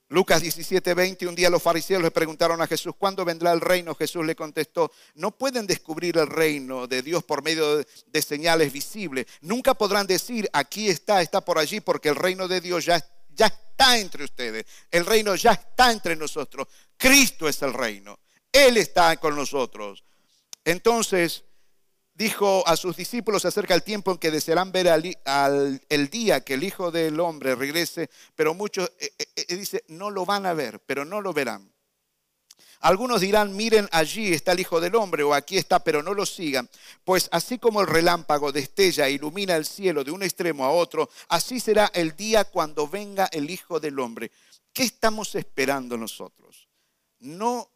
Lucas 17, 20, un día los fariseos le preguntaron a Jesús, ¿cuándo vendrá el reino? Jesús le contestó, no pueden descubrir el reino de Dios por medio de, señales visibles. Nunca podrán decir, aquí está, está por allí, porque el reino de Dios ya, ya está entre ustedes. El reino ya está entre nosotros. Cristo es el reino. Él está con nosotros. Entonces, dijo a sus discípulos acerca del tiempo en que desearán ver al, el día que el Hijo del Hombre regrese, pero muchos, eh, eh, eh, dice, no lo van a ver, pero no lo verán. Algunos dirán, miren, allí está el Hijo del Hombre o aquí está, pero no lo sigan. Pues así como el relámpago destella e ilumina el cielo de un extremo a otro, así será el día cuando venga el Hijo del Hombre. ¿Qué estamos esperando nosotros? No,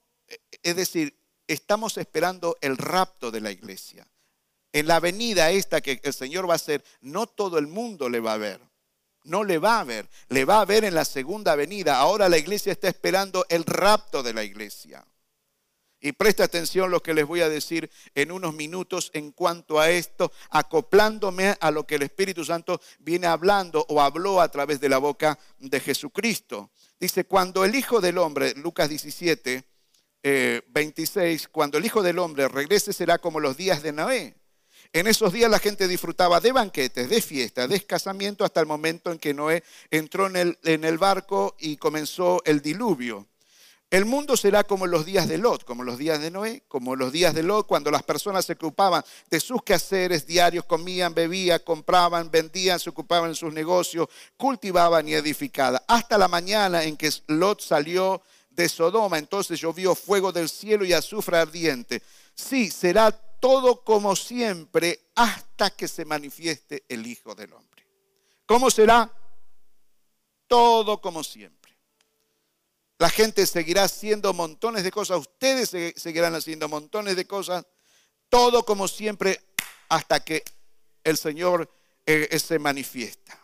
es decir, estamos esperando el rapto de la iglesia en la venida esta que el Señor va a hacer, no todo el mundo le va a ver. No le va a ver, le va a ver en la segunda venida. Ahora la iglesia está esperando el rapto de la iglesia. Y presta atención lo que les voy a decir en unos minutos en cuanto a esto, acoplándome a lo que el Espíritu Santo viene hablando o habló a través de la boca de Jesucristo. Dice, cuando el Hijo del Hombre, Lucas 17, 26, eh, cuando el Hijo del Hombre regrese será como los días de Noé en esos días la gente disfrutaba de banquetes, de fiestas, de casamiento hasta el momento en que Noé entró en el, en el barco y comenzó el diluvio. El mundo será como los días de Lot, como los días de Noé, como los días de Lot, cuando las personas se ocupaban de sus quehaceres diarios, comían, bebían, compraban, vendían, se ocupaban en sus negocios, cultivaban y edificaban. Hasta la mañana en que Lot salió de Sodoma, entonces llovió fuego del cielo y azufre ardiente. Sí, será todo como siempre hasta que se manifieste el Hijo del Hombre. ¿Cómo será? Todo como siempre. La gente seguirá haciendo montones de cosas, ustedes seguirán haciendo montones de cosas, todo como siempre hasta que el Señor eh, se manifiesta.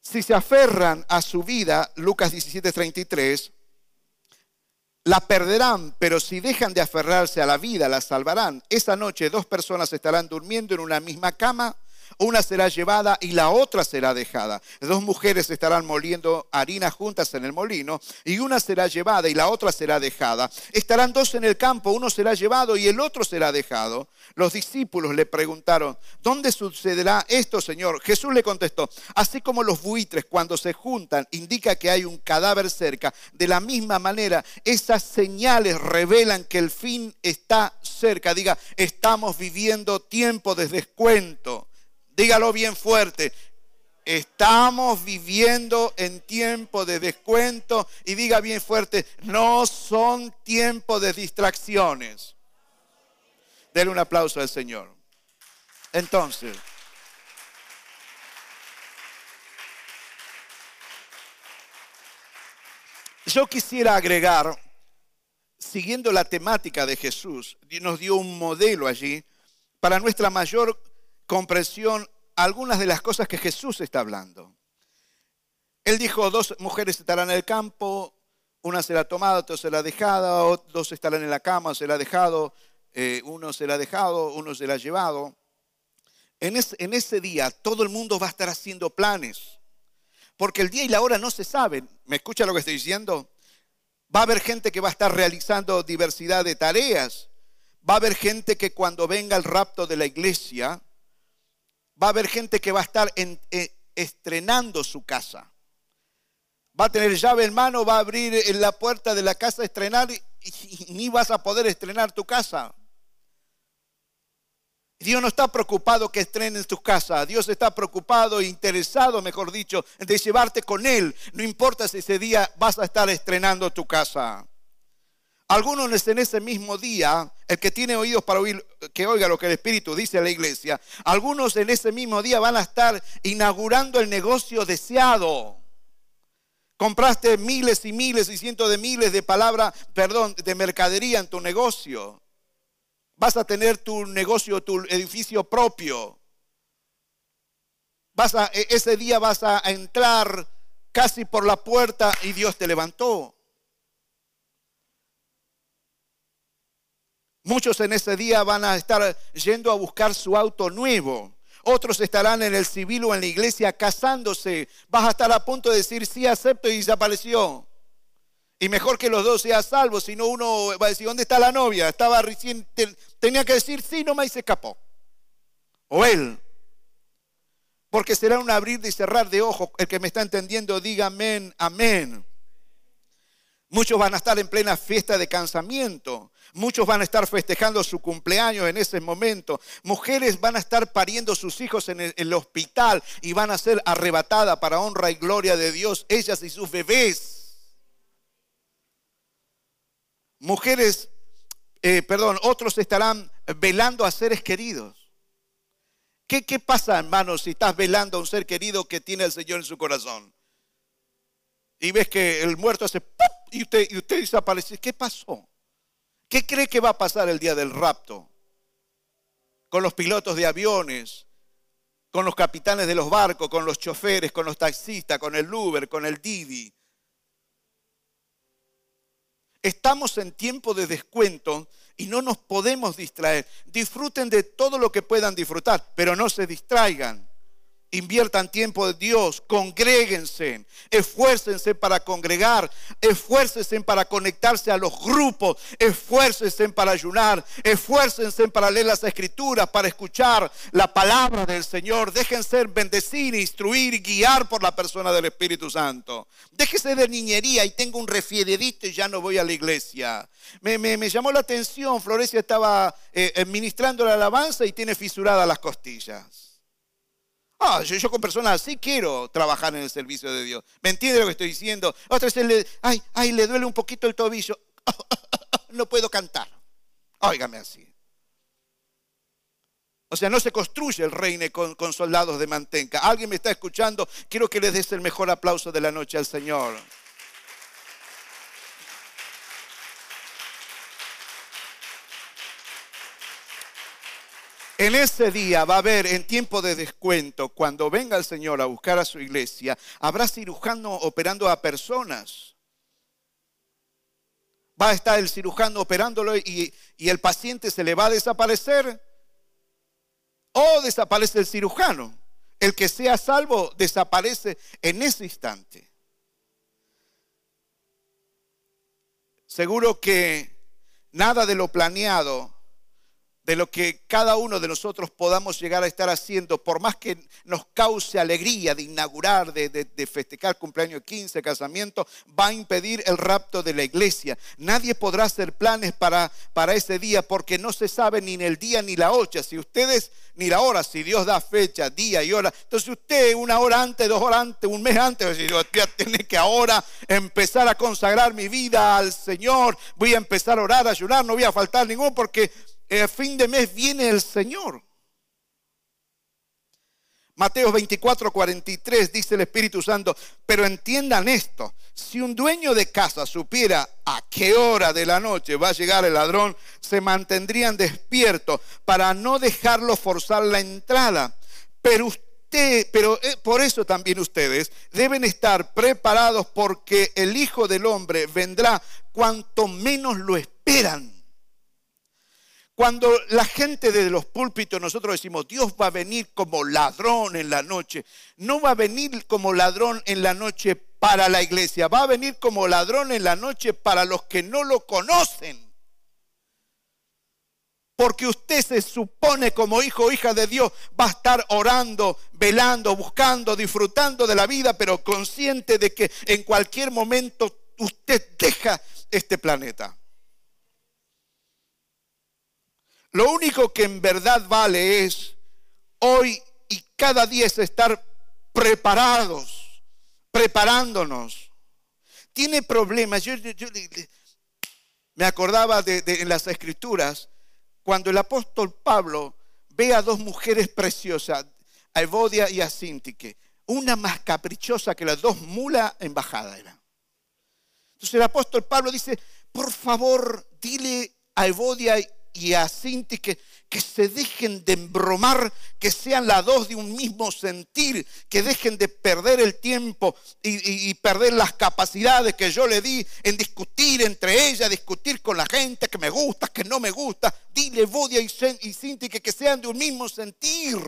Si se aferran a su vida, Lucas 17:33, la perderán, pero si dejan de aferrarse a la vida, la salvarán. Esa noche dos personas estarán durmiendo en una misma cama. Una será llevada y la otra será dejada. Dos mujeres estarán moliendo harina juntas en el molino y una será llevada y la otra será dejada. Estarán dos en el campo, uno será llevado y el otro será dejado. Los discípulos le preguntaron, ¿dónde sucederá esto, Señor? Jesús le contestó, así como los buitres cuando se juntan indica que hay un cadáver cerca, de la misma manera esas señales revelan que el fin está cerca. Diga, estamos viviendo tiempo de descuento. Dígalo bien fuerte. Estamos viviendo en tiempo de descuento y diga bien fuerte, no son tiempos de distracciones. Denle un aplauso al Señor. Entonces, yo quisiera agregar, siguiendo la temática de Jesús, nos dio un modelo allí para nuestra mayor comprensión algunas de las cosas que Jesús está hablando. Él dijo, dos mujeres estarán en el campo, una será tomada, otra será dejada, dos estarán en la cama, será dejado, eh, uno será dejado, uno será llevado. En, en ese día todo el mundo va a estar haciendo planes, porque el día y la hora no se saben. ¿Me escucha lo que estoy diciendo? Va a haber gente que va a estar realizando diversidad de tareas. Va a haber gente que cuando venga el rapto de la iglesia, va a haber gente que va a estar eh, estrenando su casa. Va a tener llave en mano, va a abrir en la puerta de la casa a estrenar y, ni vas a poder estrenar tu casa. Dios no está preocupado que estrenes tu casa. Dios está preocupado e interesado, mejor dicho, de llevarte con Él. No importa si ese día vas a estar estrenando tu casa. Algunos en ese mismo día, el que tiene oídos para oír, que oiga lo que el Espíritu dice a la iglesia, algunos en ese mismo día van a estar inaugurando el negocio deseado. Compraste miles y miles y cientos de miles de palabras, perdón, de mercadería en tu negocio. Vas a tener tu negocio, tu edificio propio. Vas a, e, ese día vas a entrar casi por la puerta y Dios te levantó. Muchos en ese día van a estar yendo a buscar su auto nuevo. Otros estarán en el civil o en la iglesia casándose. Vas a estar a punto de decir sí acepto y desapareció. Y mejor que los dos sean salvos, si no uno va a decir, ¿dónde está la novia? Estaba recién, tenía que decir sí nomás y se escapó. O él. Porque será un abrir y cerrar de ojos. El que me está entendiendo, diga amén, amén. Muchos van a estar en plena fiesta de cansamiento. Muchos van a estar festejando su cumpleaños en ese momento. Mujeres van a estar pariendo sus hijos en el, hospital y van a ser arrebatadas para honra y gloria de Dios, ellas y sus bebés. Mujeres, eh, perdón, otros estarán velando a seres queridos. ¿Qué, ¿Qué pasa, hermano, si estás velando a un ser querido que tiene el Señor en su corazón? Y ves que el muerto hace ¡pum! y usted, y usted desaparece. ¿Qué pasó? ¿Qué cree que va a pasar el día del rapto? Con los pilotos de aviones, con los capitanes de los barcos, con los choferes, con los taxistas, con el Uber, con el Didi. Estamos en tiempo de descuento y no nos podemos distraer. Disfruten de todo lo que puedan disfrutar, pero no se distraigan. Inviertan tiempo de Dios, congréguense, esfuércense para congregar, esfuércense para conectarse a los grupos, esfuércense para ayunar, esfuércense para leer las escrituras, para escuchar la palabra del Señor. Déjense bendecir, instruir y guiar por la persona del Espíritu Santo. Déjese de niñería y tengo un refriedito y ya no voy a la iglesia. Me, llamó la atención, Florencia estaba eh, ministrando la alabanza y tiene fisuradas las costillas. Ah, yo, con personas así quiero trabajar en el servicio de Dios. ¿Me entiende lo que estoy diciendo? Otra vez le, ay, ay, le duele un poquito el tobillo. no puedo cantar. Óigame así. O sea, no se construye el reino con, con soldados de mantenca. ¿Alguien me está escuchando? Quiero que le des el mejor aplauso de la noche al Señor. En ese día va a haber, en tiempo de descuento, cuando venga el Señor a buscar a su iglesia, habrá cirujano operando a personas. Va a estar el cirujano operándolo y, el paciente se le va a desaparecer. o desaparece el cirujano. El que sea salvo desaparece en ese instante. Seguro que nada de lo planeado de lo que cada uno de nosotros podamos llegar a estar haciendo, por más que nos cause alegría de inaugurar, de, festejar cumpleaños 15, casamiento, va a impedir el rapto de la iglesia. Nadie podrá hacer planes para, para ese día porque no se sabe ni el día ni la hora. Si ustedes, ni la hora, si Dios da fecha, día y hora, entonces usted una hora antes, dos horas antes, un mes antes, yo voy a tener que ahora empezar a consagrar mi vida al Señor, voy a empezar a orar, a ayunar, no voy a faltar ninguno porque a fin de mes viene el Señor. Mateo 24, 43 dice el Espíritu Santo, pero entiendan esto, si un dueño de casa supiera a qué hora de la noche va a llegar el ladrón, se mantendrían despiertos para no dejarlo forzar la entrada. Pero usted, pero eh, por eso también ustedes deben estar preparados porque el Hijo del Hombre vendrá cuanto menos lo esperan. Cuando la gente de los púlpitos nosotros decimos, Dios va a venir como ladrón en la noche, no va a venir como ladrón en la noche para la iglesia, va a venir como ladrón en la noche para los que no lo conocen. Porque usted se supone como hijo o hija de Dios va a estar orando, velando, buscando, disfrutando de la vida, pero consciente de que en cualquier momento usted deja este planeta. Lo único que en verdad vale es hoy y cada día es estar preparados, preparándonos. Tiene problemas. Yo, me acordaba de, en las escrituras cuando el apóstol Pablo ve a dos mujeres preciosas, a Evodia y a Sintique, una más caprichosa que las dos mula embajada era. Entonces el apóstol Pablo dice, por favor, dile a Evodia y a Cinti que, que se dejen de embromar, que sean las dos de un mismo sentir, que dejen de perder el tiempo y, perder las capacidades que yo le di en discutir entre ellas, discutir con la gente que me gusta, que no me gusta. Dile Bodia y, y Cinti que, que sean de un mismo sentir.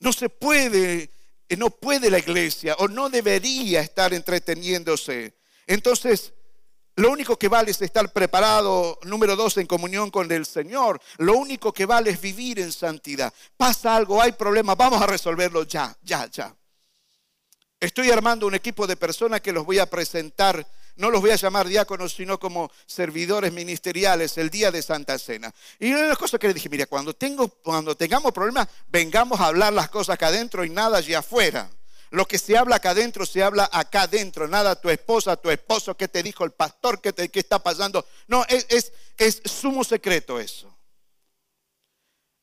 No se puede, no puede la iglesia o no debería estar entreteniéndose. Entonces, lo único que vale es estar preparado, número dos, en comunión con el Señor. Lo único que vale es vivir en santidad. Pasa algo, hay problemas, vamos a resolverlo ya, ya, ya. Estoy armando un equipo de personas que los voy a presentar, no los voy a llamar diáconos, sino como servidores ministeriales el día de Santa Cena. Y una de las cosas que le dije, mira, cuando, tengo, cuando tengamos problemas, vengamos a hablar las cosas acá adentro y nada allá afuera. Lo que se habla acá adentro, se habla acá adentro. Nada tu esposa, tu esposo, qué te dijo el pastor, qué, está pasando. No, es sumo secreto eso.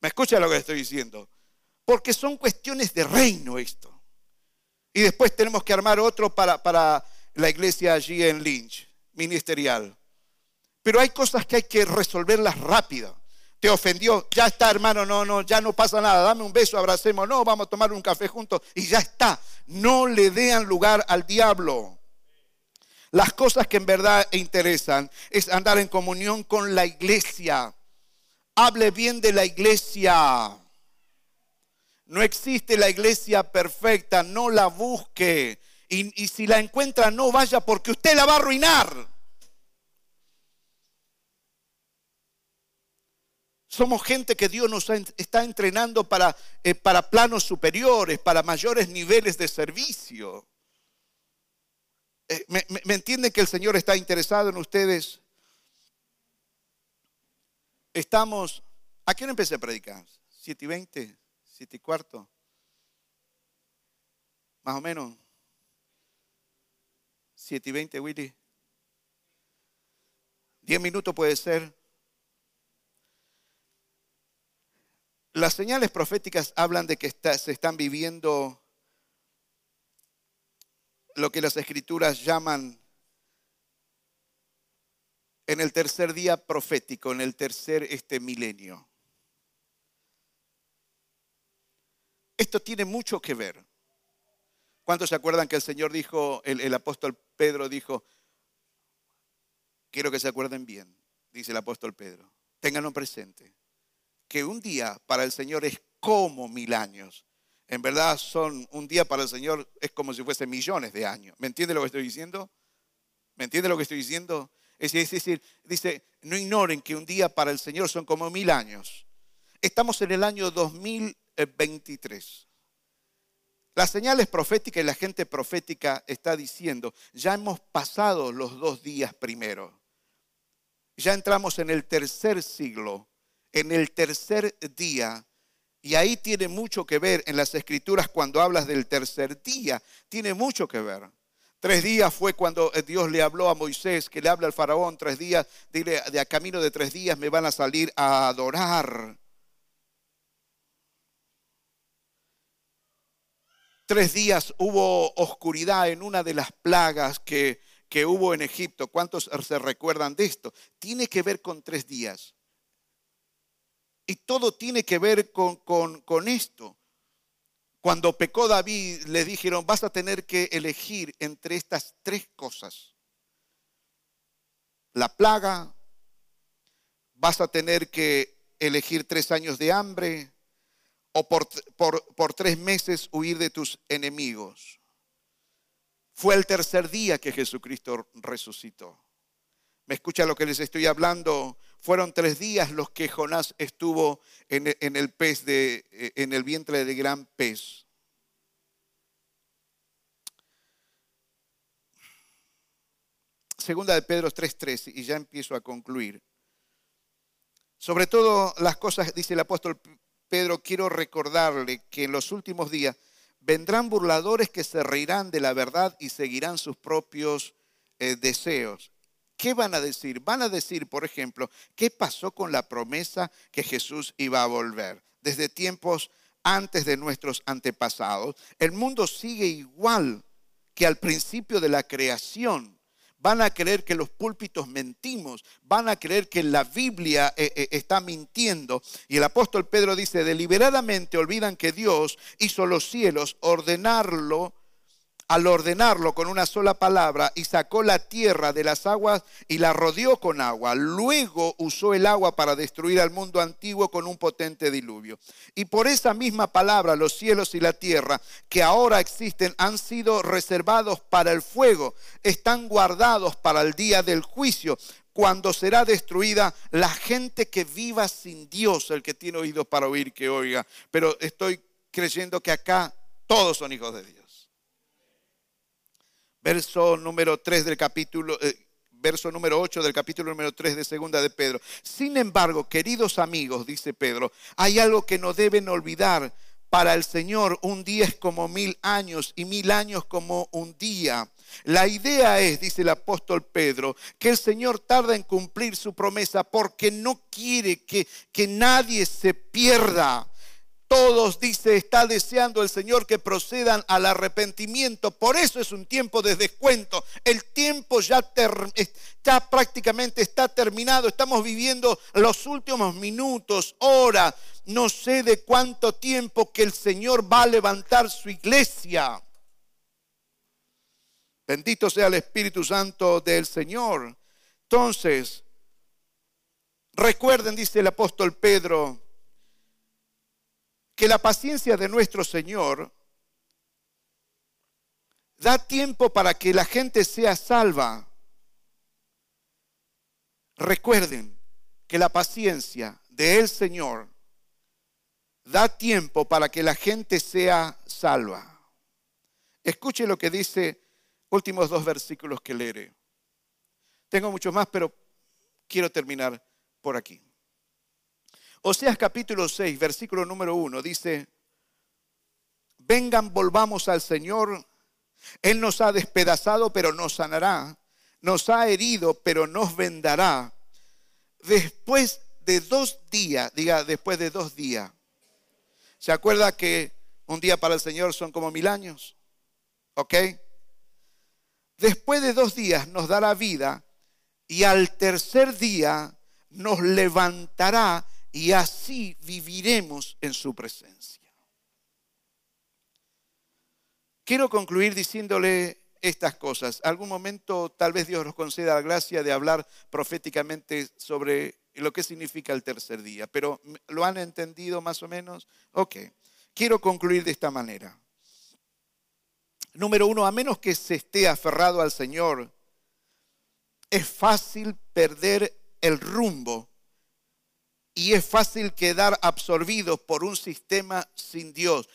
¿Me escucha lo que estoy diciendo? Porque son cuestiones de reino esto. Y después tenemos que armar otro para, para la iglesia allí en Lynch, ministerial. Pero hay cosas que hay que resolverlas rápido te ofendió, ya está hermano, no, no, ya no pasa nada, dame un beso, abracemos, no, vamos a tomar un café juntos y ya está. No le den lugar al diablo. Las cosas que en verdad interesan es andar en comunión con la iglesia. Hable bien de la iglesia. No existe la iglesia perfecta, no la busque. Y, y si la encuentra, no vaya porque usted la va a arruinar. Somos gente que Dios nos está entrenando para, eh, para planos superiores, para mayores niveles de servicio. Eh, ¿me, me, entienden que el Señor está interesado en ustedes? Estamos, ¿a hora empecé a predicar? ¿Siete y veinte? ¿Siete y cuarto? Más o menos. ¿Siete y veinte, Willy? ¿Diez minutos puede ser? Las señales proféticas hablan de que se están viviendo lo que las escrituras llaman en el tercer día profético, en el tercer este milenio. Esto tiene mucho que ver. ¿Cuántos se acuerdan que el Señor dijo, el, el apóstol Pedro dijo, quiero que se acuerden bien, dice el apóstol Pedro. Ténganlo presente. Que un día para el Señor es como mil años. En verdad son un día para el Señor es como si fuese millones de años. ¿Me entiende lo que estoy diciendo? ¿Me entiende lo que estoy diciendo? Es decir, dice, no ignoren que un día para el Señor son como mil años. Estamos en el año 2023. Las señales proféticas y la gente profética está diciendo, ya hemos pasado los dos días primero. Ya entramos en el tercer siglo, en el tercer día. Y ahí tiene mucho que ver en las escrituras cuando hablas del tercer día. Tiene mucho que ver. Tres días fue cuando Dios le habló a Moisés, que le habla al faraón, tres días, dile, de a camino de tres días me van a salir a adorar. Tres días hubo oscuridad en una de las plagas que, que hubo en Egipto. ¿Cuántos se recuerdan de esto? Tiene que ver con tres días. Y todo tiene que ver con, esto. Cuando pecó David, le dijeron, vas a tener que elegir entre estas tres cosas. La plaga, vas a tener que elegir tres años de hambre, o por, por, tres meses huir de tus enemigos. Fue el tercer día que Jesucristo resucitó. ¿Me escucha lo que les estoy hablando? Fueron tres días los que Jonás estuvo en, el pez de, en el vientre de gran pez. Segunda de Pedro 3:3 y ya empiezo a concluir. Sobre todo las cosas, dice el apóstol Pedro, quiero recordarle que en los últimos días vendrán burladores que se reirán de la verdad y seguirán sus propios eh, deseos. ¿Qué van a decir? Van a decir, por ejemplo, ¿qué pasó con la promesa que Jesús iba a volver? Desde tiempos antes de nuestros antepasados, el mundo sigue igual que al principio de la creación van a creer que los púlpitos mentimos, van a creer que la Biblia eh, eh, está mintiendo. Y el apóstol Pedro dice, deliberadamente olvidan que Dios hizo los cielos, ordenarlo al ordenarlo con una sola palabra y sacó la tierra de las aguas y la rodeó con agua. Luego usó el agua para destruir al mundo antiguo con un potente diluvio. Y por esa misma palabra los cielos y la tierra que ahora existen han sido reservados para el fuego, están guardados para el día del juicio cuando será destruida la gente que viva sin Dios, el que tiene oídos para oír, que oiga. Pero estoy creyendo que acá todos son hijos de Dios verso número 3 del capítulo, eh, verso número 8 del capítulo número 3 de segunda de Pedro. Sin embargo, queridos amigos, dice Pedro, hay algo que no deben olvidar. Para el Señor un día es como mil años y mil años como un día. La idea es, dice el apóstol Pedro, que el Señor tarda en cumplir su promesa porque no quiere que, que nadie se pierda. Todos, dice, está deseando el Señor que procedan al arrepentimiento. Por eso es un tiempo de descuento. El tiempo ya, prácticamente está terminado. Estamos viviendo los últimos minutos, horas. No sé de cuánto tiempo que el Señor va a levantar su iglesia. Bendito sea el Espíritu Santo del Señor. Entonces, recuerden, dice el apóstol Pedro, que la paciencia de nuestro Señor da tiempo para que la gente sea salva. Recuerden que la paciencia del Señor da tiempo para que la gente sea salva. Escuche lo que dice últimos dos versículos que leeré. Tengo muchos más, pero quiero terminar por aquí. Oseas capítulo 6, versículo número 1 dice, vengan, volvamos al Señor. Él nos ha despedazado, pero nos sanará. Nos ha herido, pero nos vendará. Después de dos días, diga, después de dos días. ¿Se acuerda que un día para el Señor son como mil años? ¿Ok? Después de dos días nos dará vida y al tercer día nos levantará y así viviremos en su presencia. Quiero concluir diciéndole estas cosas. Algún momento tal vez Dios nos conceda la gracia de hablar proféticamente sobre lo que significa el tercer día, pero ¿lo han entendido más o menos? Ok, quiero concluir de esta manera. Número uno, a menos que se esté aferrado al Señor, es fácil perder el rumbo y es fácil quedar absorbido por un sistema sin Dios,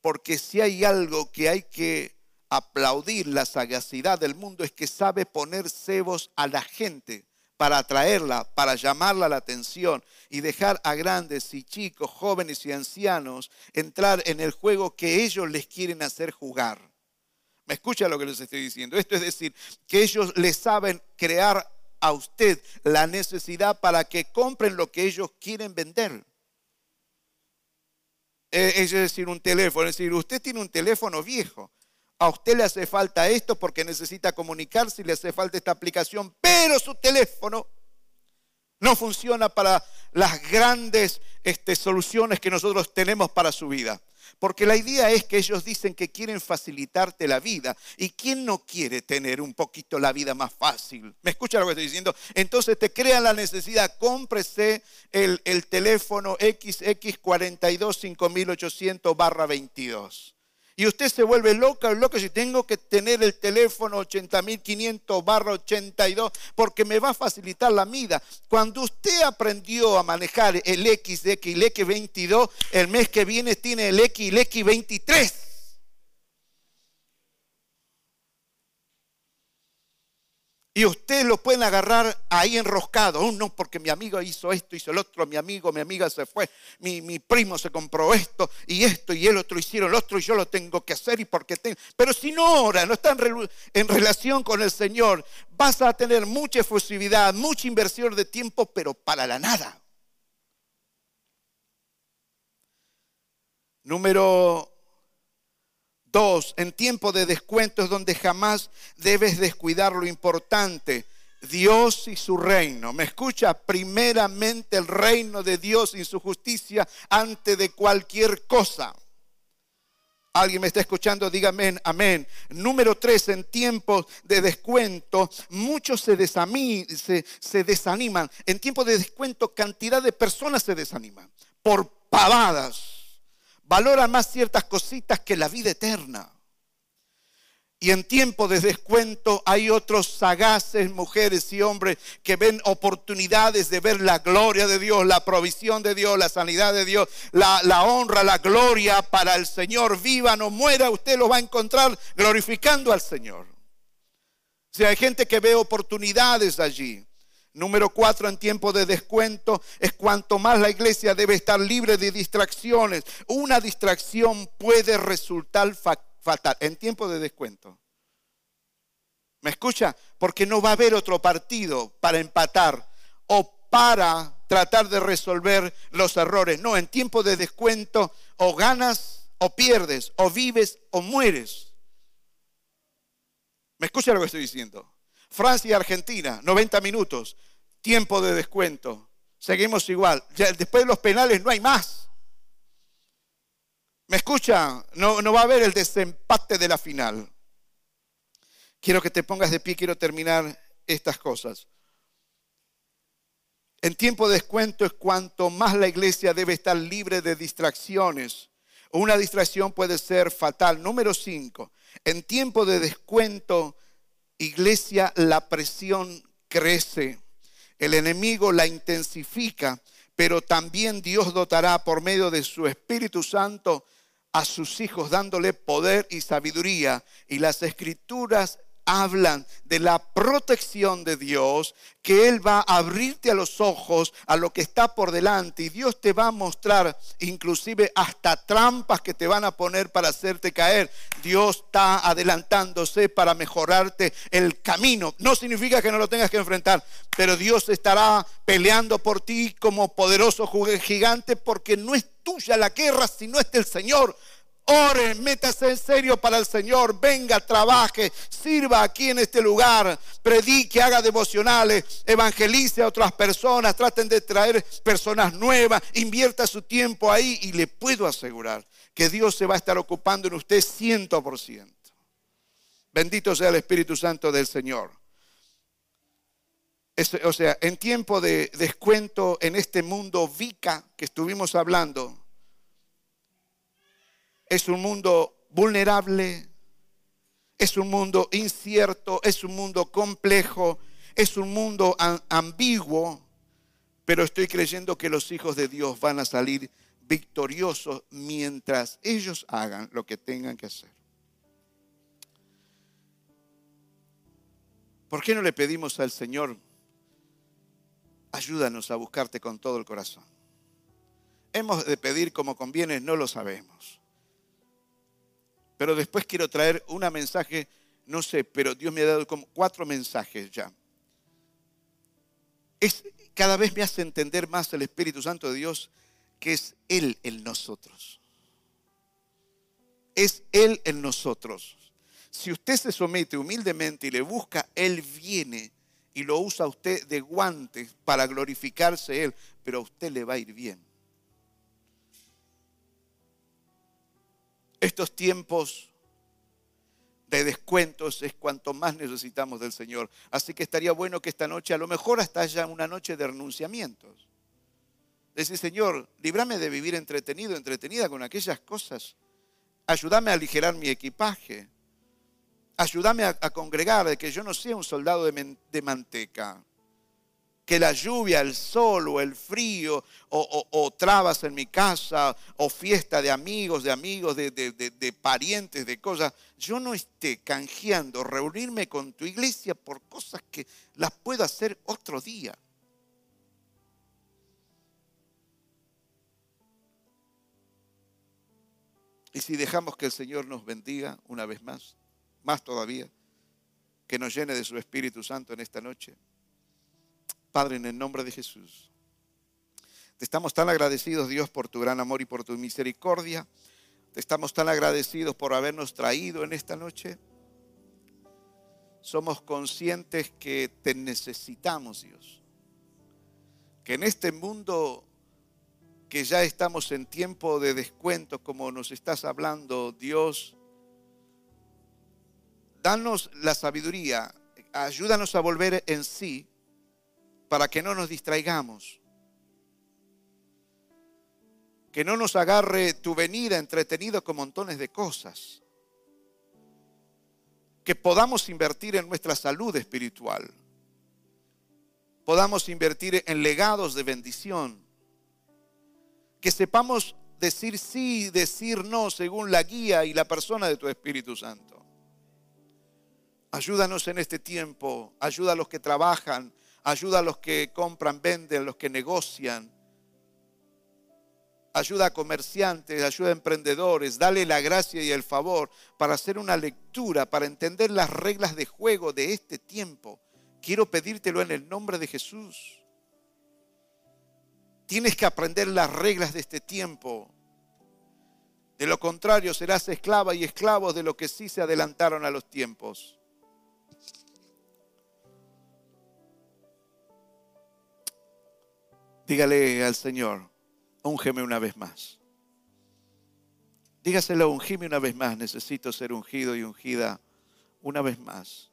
porque si hay algo que hay que aplaudir la sagacidad del mundo es que sabe poner cebos a la gente para atraerla, para llamarla la atención y dejar a grandes y chicos, jóvenes y ancianos entrar en el juego que ellos les quieren hacer jugar. ¿Me escucha lo que les estoy diciendo? Esto es decir, que ellos les saben crear a usted la necesidad para que compren lo que ellos quieren vender. Eh, es decir, un teléfono. Es decir, usted tiene un teléfono viejo. A usted le hace falta esto porque necesita comunicarse y le hace falta esta aplicación, pero su teléfono no funciona para las grandes este, soluciones que nosotros tenemos para su vida. Porque la idea es que ellos dicen que quieren facilitarte la vida. ¿Y quién no quiere tener un poquito la vida más fácil? ¿Me escucha lo que estoy diciendo? Entonces te crean la necesidad, cómprese el, el teléfono XX42 5800 barra 22 y usted se vuelve loca loco si tengo que tener el teléfono 80.500 barra 82 porque me va a facilitar la vida. Cuando usted aprendió a manejar el XX y el X22, el mes que viene tiene el X y el X23. Y usted lo pueden agarrar ahí enroscado. Oh, no, porque mi amigo hizo esto, hizo el otro, mi amigo, mi amiga se fue, mi, primo se compró esto y esto y el otro hicieron el otro y yo lo tengo que hacer y porque tengo. Pero si no ora, no está en, en relación con el Señor, vas a tener mucha efusividad, mucha inversión de tiempo, pero para la nada. Número Dos, en tiempo de descuento es donde jamás debes descuidar lo importante, Dios y su reino. ¿Me escucha? Primeramente el reino de Dios y su justicia antes de cualquier cosa. ¿Alguien me está escuchando? Dígame amén. Número tres, en tiempos de descuento, muchos se, se, se desaniman. En tiempos de descuento, cantidad de personas se desaniman por pavadas valora más ciertas cositas que la vida eterna. Y en tiempo de descuento hay otros sagaces mujeres y hombres que ven oportunidades de ver la gloria de Dios, la provisión de Dios, la sanidad de Dios, la, la honra, la gloria para el Señor. Viva, no muera, usted lo va a encontrar glorificando al Señor. Si hay gente que ve oportunidades allí. Número cuatro, en tiempo de descuento, es cuanto más la iglesia debe estar libre de distracciones. Una distracción puede resultar fatal en tiempo de descuento. ¿Me escucha? Porque no va a haber otro partido para empatar o para tratar de resolver los errores. No, en tiempo de descuento o ganas o pierdes, o vives o mueres. ¿Me escucha lo que estoy diciendo? Francia y Argentina, 90 minutos, tiempo de descuento. Seguimos igual. después de los penales no hay más. ¿Me escucha? No, no va a haber el desempate de la final. Quiero que te pongas de pie, quiero terminar estas cosas. En tiempo de descuento es cuanto más la iglesia debe estar libre de distracciones. Una distracción puede ser fatal. Número cinco, en tiempo de descuento iglesia, la presión crece. El enemigo la intensifica, pero también Dios dotará por medio de su Espíritu Santo a sus hijos dándole poder y sabiduría. Y las escrituras hablan de la protección de Dios, que Él va a abrirte a los ojos a lo que está por delante y Dios te va a mostrar inclusive hasta trampas que te van a poner para hacerte caer. Dios está adelantándose para mejorarte el camino. No significa que no lo tengas que enfrentar, pero Dios estará peleando por ti como poderoso gigante porque no es tuya la guerra, sino es del Señor. Ore, métase en serio para el Señor. Venga, trabaje, sirva aquí en este lugar. Predique, haga devocionales, evangelice a otras personas. Traten de traer personas nuevas. Invierta su tiempo ahí y le puedo asegurar que Dios se va a estar ocupando en usted ciento por ciento. Bendito sea el Espíritu Santo del Señor. o sea, en tiempo de descuento en este mundo VICA que estuvimos hablando, es un mundo vulnerable, es un mundo incierto, es un mundo complejo, es un mundo ambiguo, pero estoy creyendo que los hijos de Dios van a salir victoriosos mientras ellos hagan lo que tengan que hacer. ¿Por qué no le pedimos al Señor, ayúdanos a buscarte con todo el corazón? Hemos de pedir como conviene, no lo sabemos. Pero después quiero traer un mensaje, no sé, pero Dios me ha dado como cuatro mensajes ya. Es, cada vez me hace entender más el Espíritu Santo de Dios que es Él en nosotros. Es Él en nosotros. Si usted se somete humildemente y le busca, Él viene y lo usa usted de guantes para glorificarse Él, pero a usted le va a ir bien. Estos tiempos de descuentos es cuanto más necesitamos del Señor. Así que estaría bueno que esta noche, a lo mejor hasta haya una noche de renunciamientos. Decir, Señor, líbrame de vivir entretenido, entretenida con aquellas cosas. Ayúdame a aligerar mi equipaje. Ayúdame a, congregar, de que yo no sea un soldado de manteca que la lluvia, el sol o el frío o, trabas en mi casa o fiesta de amigos, de amigos, de, de, parientes, de cosas, yo no esté canjeando reunirme con tu iglesia por cosas que las puedo hacer otro día. Y si dejamos que el Señor nos bendiga una vez más, más todavía, que nos llene de su Espíritu Santo en esta noche. Padre, en el nombre de Jesús. Te estamos tan agradecidos, Dios, por tu gran amor y por tu misericordia. Te estamos tan agradecidos por habernos traído en esta noche. Somos conscientes que te necesitamos, Dios. Que en este mundo que ya estamos en tiempo de descuento, como nos estás hablando, Dios, danos la sabiduría, ayúdanos a volver en sí para que no nos distraigamos. Que no nos agarre tu venida entretenido con montones de cosas. Que podamos invertir en nuestra salud espiritual. Podamos invertir en legados de bendición. Que sepamos decir sí, decir no según la guía y la persona de tu Espíritu Santo. Ayúdanos en este tiempo, ayuda a los que trabajan, ayuda a los que compran, venden, los que negocian, ayuda a comerciantes, ayuda a emprendedores, dale la gracia y el favor para hacer una lectura, para entender las reglas de juego de este tiempo. Quiero pedírtelo en el nombre de Jesús. Tienes que aprender las reglas de este tiempo. De lo contrario, serás esclava y esclavo de lo que sí se adelantaron a los tiempos. Dígale al Señor, úngeme una vez más. Dígaselo, ungime una vez más. Necesito ser ungido y ungida una vez más.